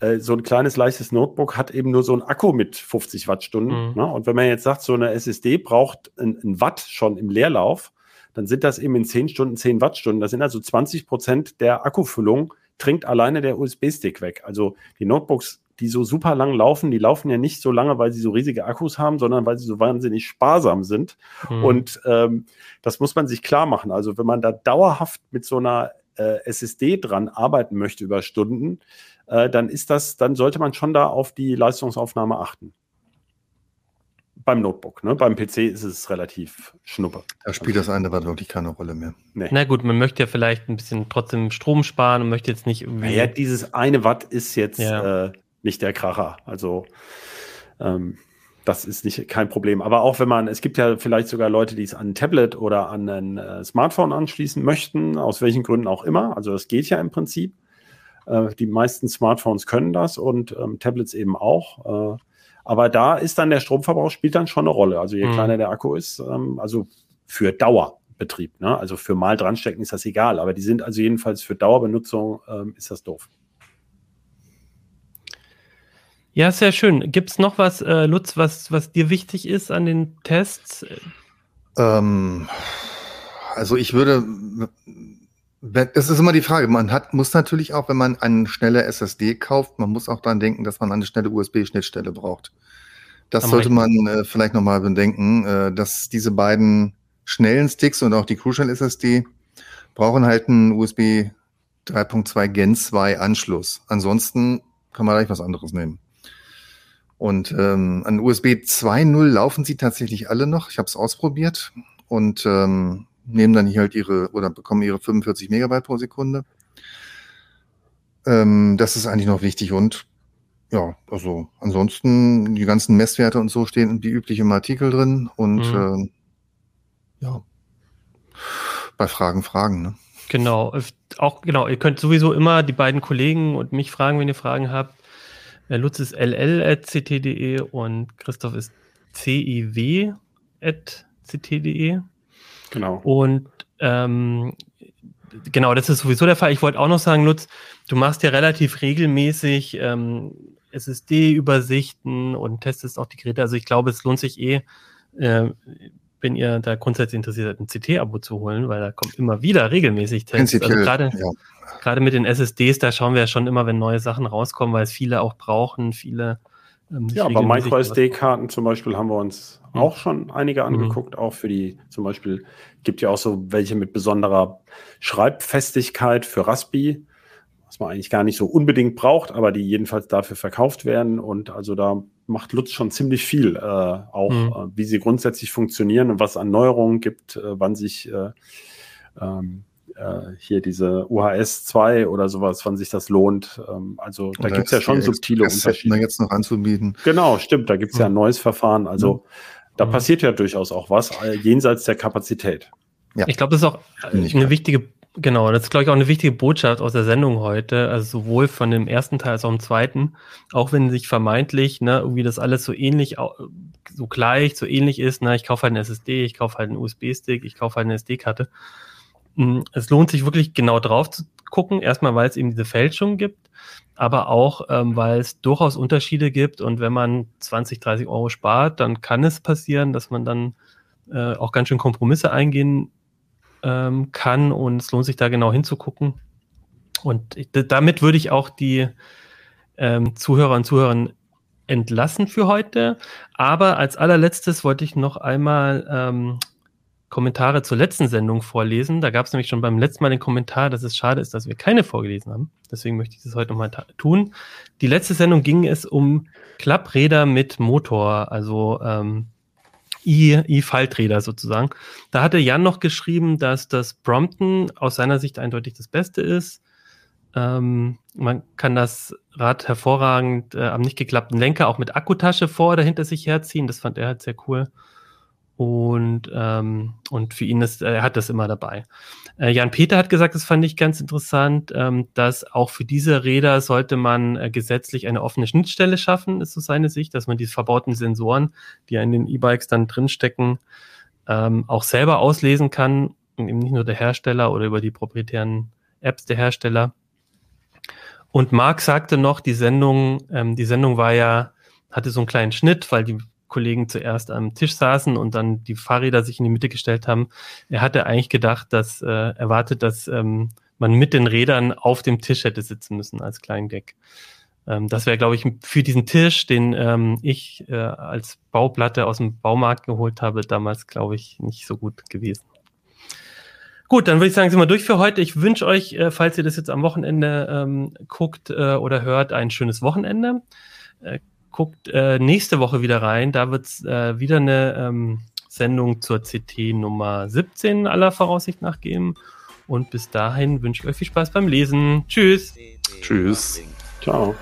äh, so ein kleines, leichtes Notebook hat eben nur so ein Akku mit 50 Wattstunden. Mhm. Ne? Und wenn man jetzt sagt, so eine SSD braucht ein, ein, Watt schon im Leerlauf, dann sind das eben in 10 Stunden 10 Wattstunden. Das sind also 20 Prozent der Akkufüllung, trinkt alleine der USB-Stick weg. Also die Notebooks, die so super lang laufen, die laufen ja nicht so lange, weil sie so riesige Akkus haben, sondern weil sie so wahnsinnig sparsam sind. Mhm. Und ähm, das muss man sich klar machen. Also wenn man da dauerhaft mit so einer äh, SSD dran arbeiten möchte über Stunden, äh, dann ist das, dann sollte man schon da auf die Leistungsaufnahme achten. Beim Notebook, ne? Beim PC ist es relativ schnuppe. Da spielt das eine Watt wirklich keine Rolle mehr. Nee. Na gut, man möchte ja vielleicht ein bisschen trotzdem Strom sparen und möchte jetzt nicht irgendwie. Ja, dieses eine Watt ist jetzt ja. äh, nicht der Kracher. Also ähm, das ist nicht kein Problem. Aber auch wenn man, es gibt ja vielleicht sogar Leute, die es an ein Tablet oder an ein äh, Smartphone anschließen möchten, aus welchen Gründen auch immer. Also das geht ja im Prinzip. Äh, die meisten Smartphones können das und ähm, Tablets eben auch. Äh, aber da ist dann der Stromverbrauch spielt dann schon eine Rolle. Also je mhm. kleiner der Akku ist, ähm, also für Dauerbetrieb, ne? also für mal dranstecken ist das egal. Aber die sind also jedenfalls für Dauerbenutzung ähm, ist das doof. Ja, sehr schön. Gibt es noch was, äh, Lutz, was, was dir wichtig ist an den Tests? Ähm, also ich würde es ist immer die Frage, man hat, muss natürlich auch, wenn man eine schnelle SSD kauft, man muss auch daran denken, dass man eine schnelle USB-Schnittstelle braucht. Das Am sollte man äh, vielleicht nochmal bedenken, äh, dass diese beiden schnellen Sticks und auch die Crucial SSD brauchen halt einen USB 3.2 Gen 2 Anschluss. Ansonsten kann man gleich was anderes nehmen. Und ähm, an USB 2.0 laufen sie tatsächlich alle noch. Ich habe es ausprobiert und ähm, nehmen dann hier halt ihre oder bekommen ihre 45 Megabyte pro Sekunde. Ähm, das ist eigentlich noch wichtig und ja, also ansonsten die ganzen Messwerte und so stehen wie üblich im Artikel drin und mhm. äh, ja, bei Fragen Fragen. Ne? Genau, auch genau, ihr könnt sowieso immer die beiden Kollegen und mich fragen, wenn ihr Fragen habt. Äh, Lutz ist ll.ct.de und Christoph ist ciw.ct.de. Genau. Und ähm, genau, das ist sowieso der Fall. Ich wollte auch noch sagen, Lutz, du machst ja relativ regelmäßig ähm, SSD-Übersichten und testest auch die Geräte. Also ich glaube, es lohnt sich eh, äh, wenn ihr da grundsätzlich interessiert seid, ein CT-Abo zu holen, weil da kommt immer wieder regelmäßig Tests. Also gerade ja. gerade mit den SSDs, da schauen wir ja schon immer, wenn neue Sachen rauskommen, weil es viele auch brauchen, viele ähm, ja, aber MicroSD-Karten zum Beispiel haben wir uns. Auch schon einige mhm. angeguckt, mhm. auch für die, zum Beispiel gibt ja auch so welche mit besonderer Schreibfestigkeit für Raspi, was man eigentlich gar nicht so unbedingt braucht, aber die jedenfalls dafür verkauft werden. Und also da macht Lutz schon ziemlich viel, äh, auch mhm. äh, wie sie grundsätzlich funktionieren und was es an Neuerungen gibt, äh, wann sich äh, ähm, äh, hier diese UHS 2 oder sowas, wann sich das lohnt. Ähm, also da gibt es ja schon subtile Unterschiede. jetzt noch anzubieten. Genau, stimmt. Da gibt es ja ein neues Verfahren. Also mhm. Da passiert ja durchaus auch was, äh, jenseits der Kapazität. Ja. Ich glaube, das ist auch eine wichtige, genau, das ist, glaube ich, auch eine wichtige Botschaft aus der Sendung heute, also sowohl von dem ersten Teil als auch dem zweiten, auch wenn sich vermeintlich, ne, irgendwie das alles so ähnlich, so gleich, so ähnlich ist, ne, ich kaufe halt eine SSD, ich kaufe halt einen USB-Stick, ich kaufe halt eine SD-Karte. Hm, es lohnt sich wirklich genau drauf zu gucken. Erstmal, weil es eben diese Fälschung gibt, aber auch, ähm, weil es durchaus Unterschiede gibt. Und wenn man 20, 30 Euro spart, dann kann es passieren, dass man dann äh, auch ganz schön Kompromisse eingehen ähm, kann. Und es lohnt sich da genau hinzugucken. Und ich, damit würde ich auch die ähm, Zuhörer und Zuhörerinnen entlassen für heute. Aber als allerletztes wollte ich noch einmal ähm, Kommentare zur letzten Sendung vorlesen. Da gab es nämlich schon beim letzten Mal den Kommentar, dass es schade ist, dass wir keine vorgelesen haben. Deswegen möchte ich das heute nochmal tun. Die letzte Sendung ging es um Klappräder mit Motor, also ähm, E-Falträder sozusagen. Da hatte Jan noch geschrieben, dass das Brompton aus seiner Sicht eindeutig das Beste ist. Ähm, man kann das Rad hervorragend äh, am nicht geklappten Lenker auch mit Akkutasche vor oder hinter sich herziehen. Das fand er halt sehr cool. Und, ähm, und für ihn ist, er hat das immer dabei. Äh, Jan Peter hat gesagt, das fand ich ganz interessant, ähm, dass auch für diese Räder sollte man äh, gesetzlich eine offene Schnittstelle schaffen, ist so seine Sicht, dass man diese verbauten Sensoren, die in den E-Bikes dann drinstecken, ähm, auch selber auslesen kann und eben nicht nur der Hersteller oder über die proprietären Apps der Hersteller. Und Marc sagte noch, die Sendung, ähm, die Sendung war ja, hatte so einen kleinen Schnitt, weil die Kollegen zuerst am Tisch saßen und dann die Fahrräder sich in die Mitte gestellt haben. Er hatte eigentlich gedacht, dass äh, erwartet, dass ähm, man mit den Rädern auf dem Tisch hätte sitzen müssen als kleinen Gag. Ähm, das wäre, glaube ich, für diesen Tisch, den ähm, ich äh, als Bauplatte aus dem Baumarkt geholt habe, damals, glaube ich, nicht so gut gewesen. Gut, dann würde ich sagen, sind wir durch für heute. Ich wünsche euch, äh, falls ihr das jetzt am Wochenende ähm, guckt äh, oder hört, ein schönes Wochenende. Äh, guckt äh, nächste Woche wieder rein. Da wird es äh, wieder eine ähm, Sendung zur CT Nummer 17 aller Voraussicht nach geben. Und bis dahin wünsche ich euch viel Spaß beim Lesen. Tschüss. Tschüss. Ciao.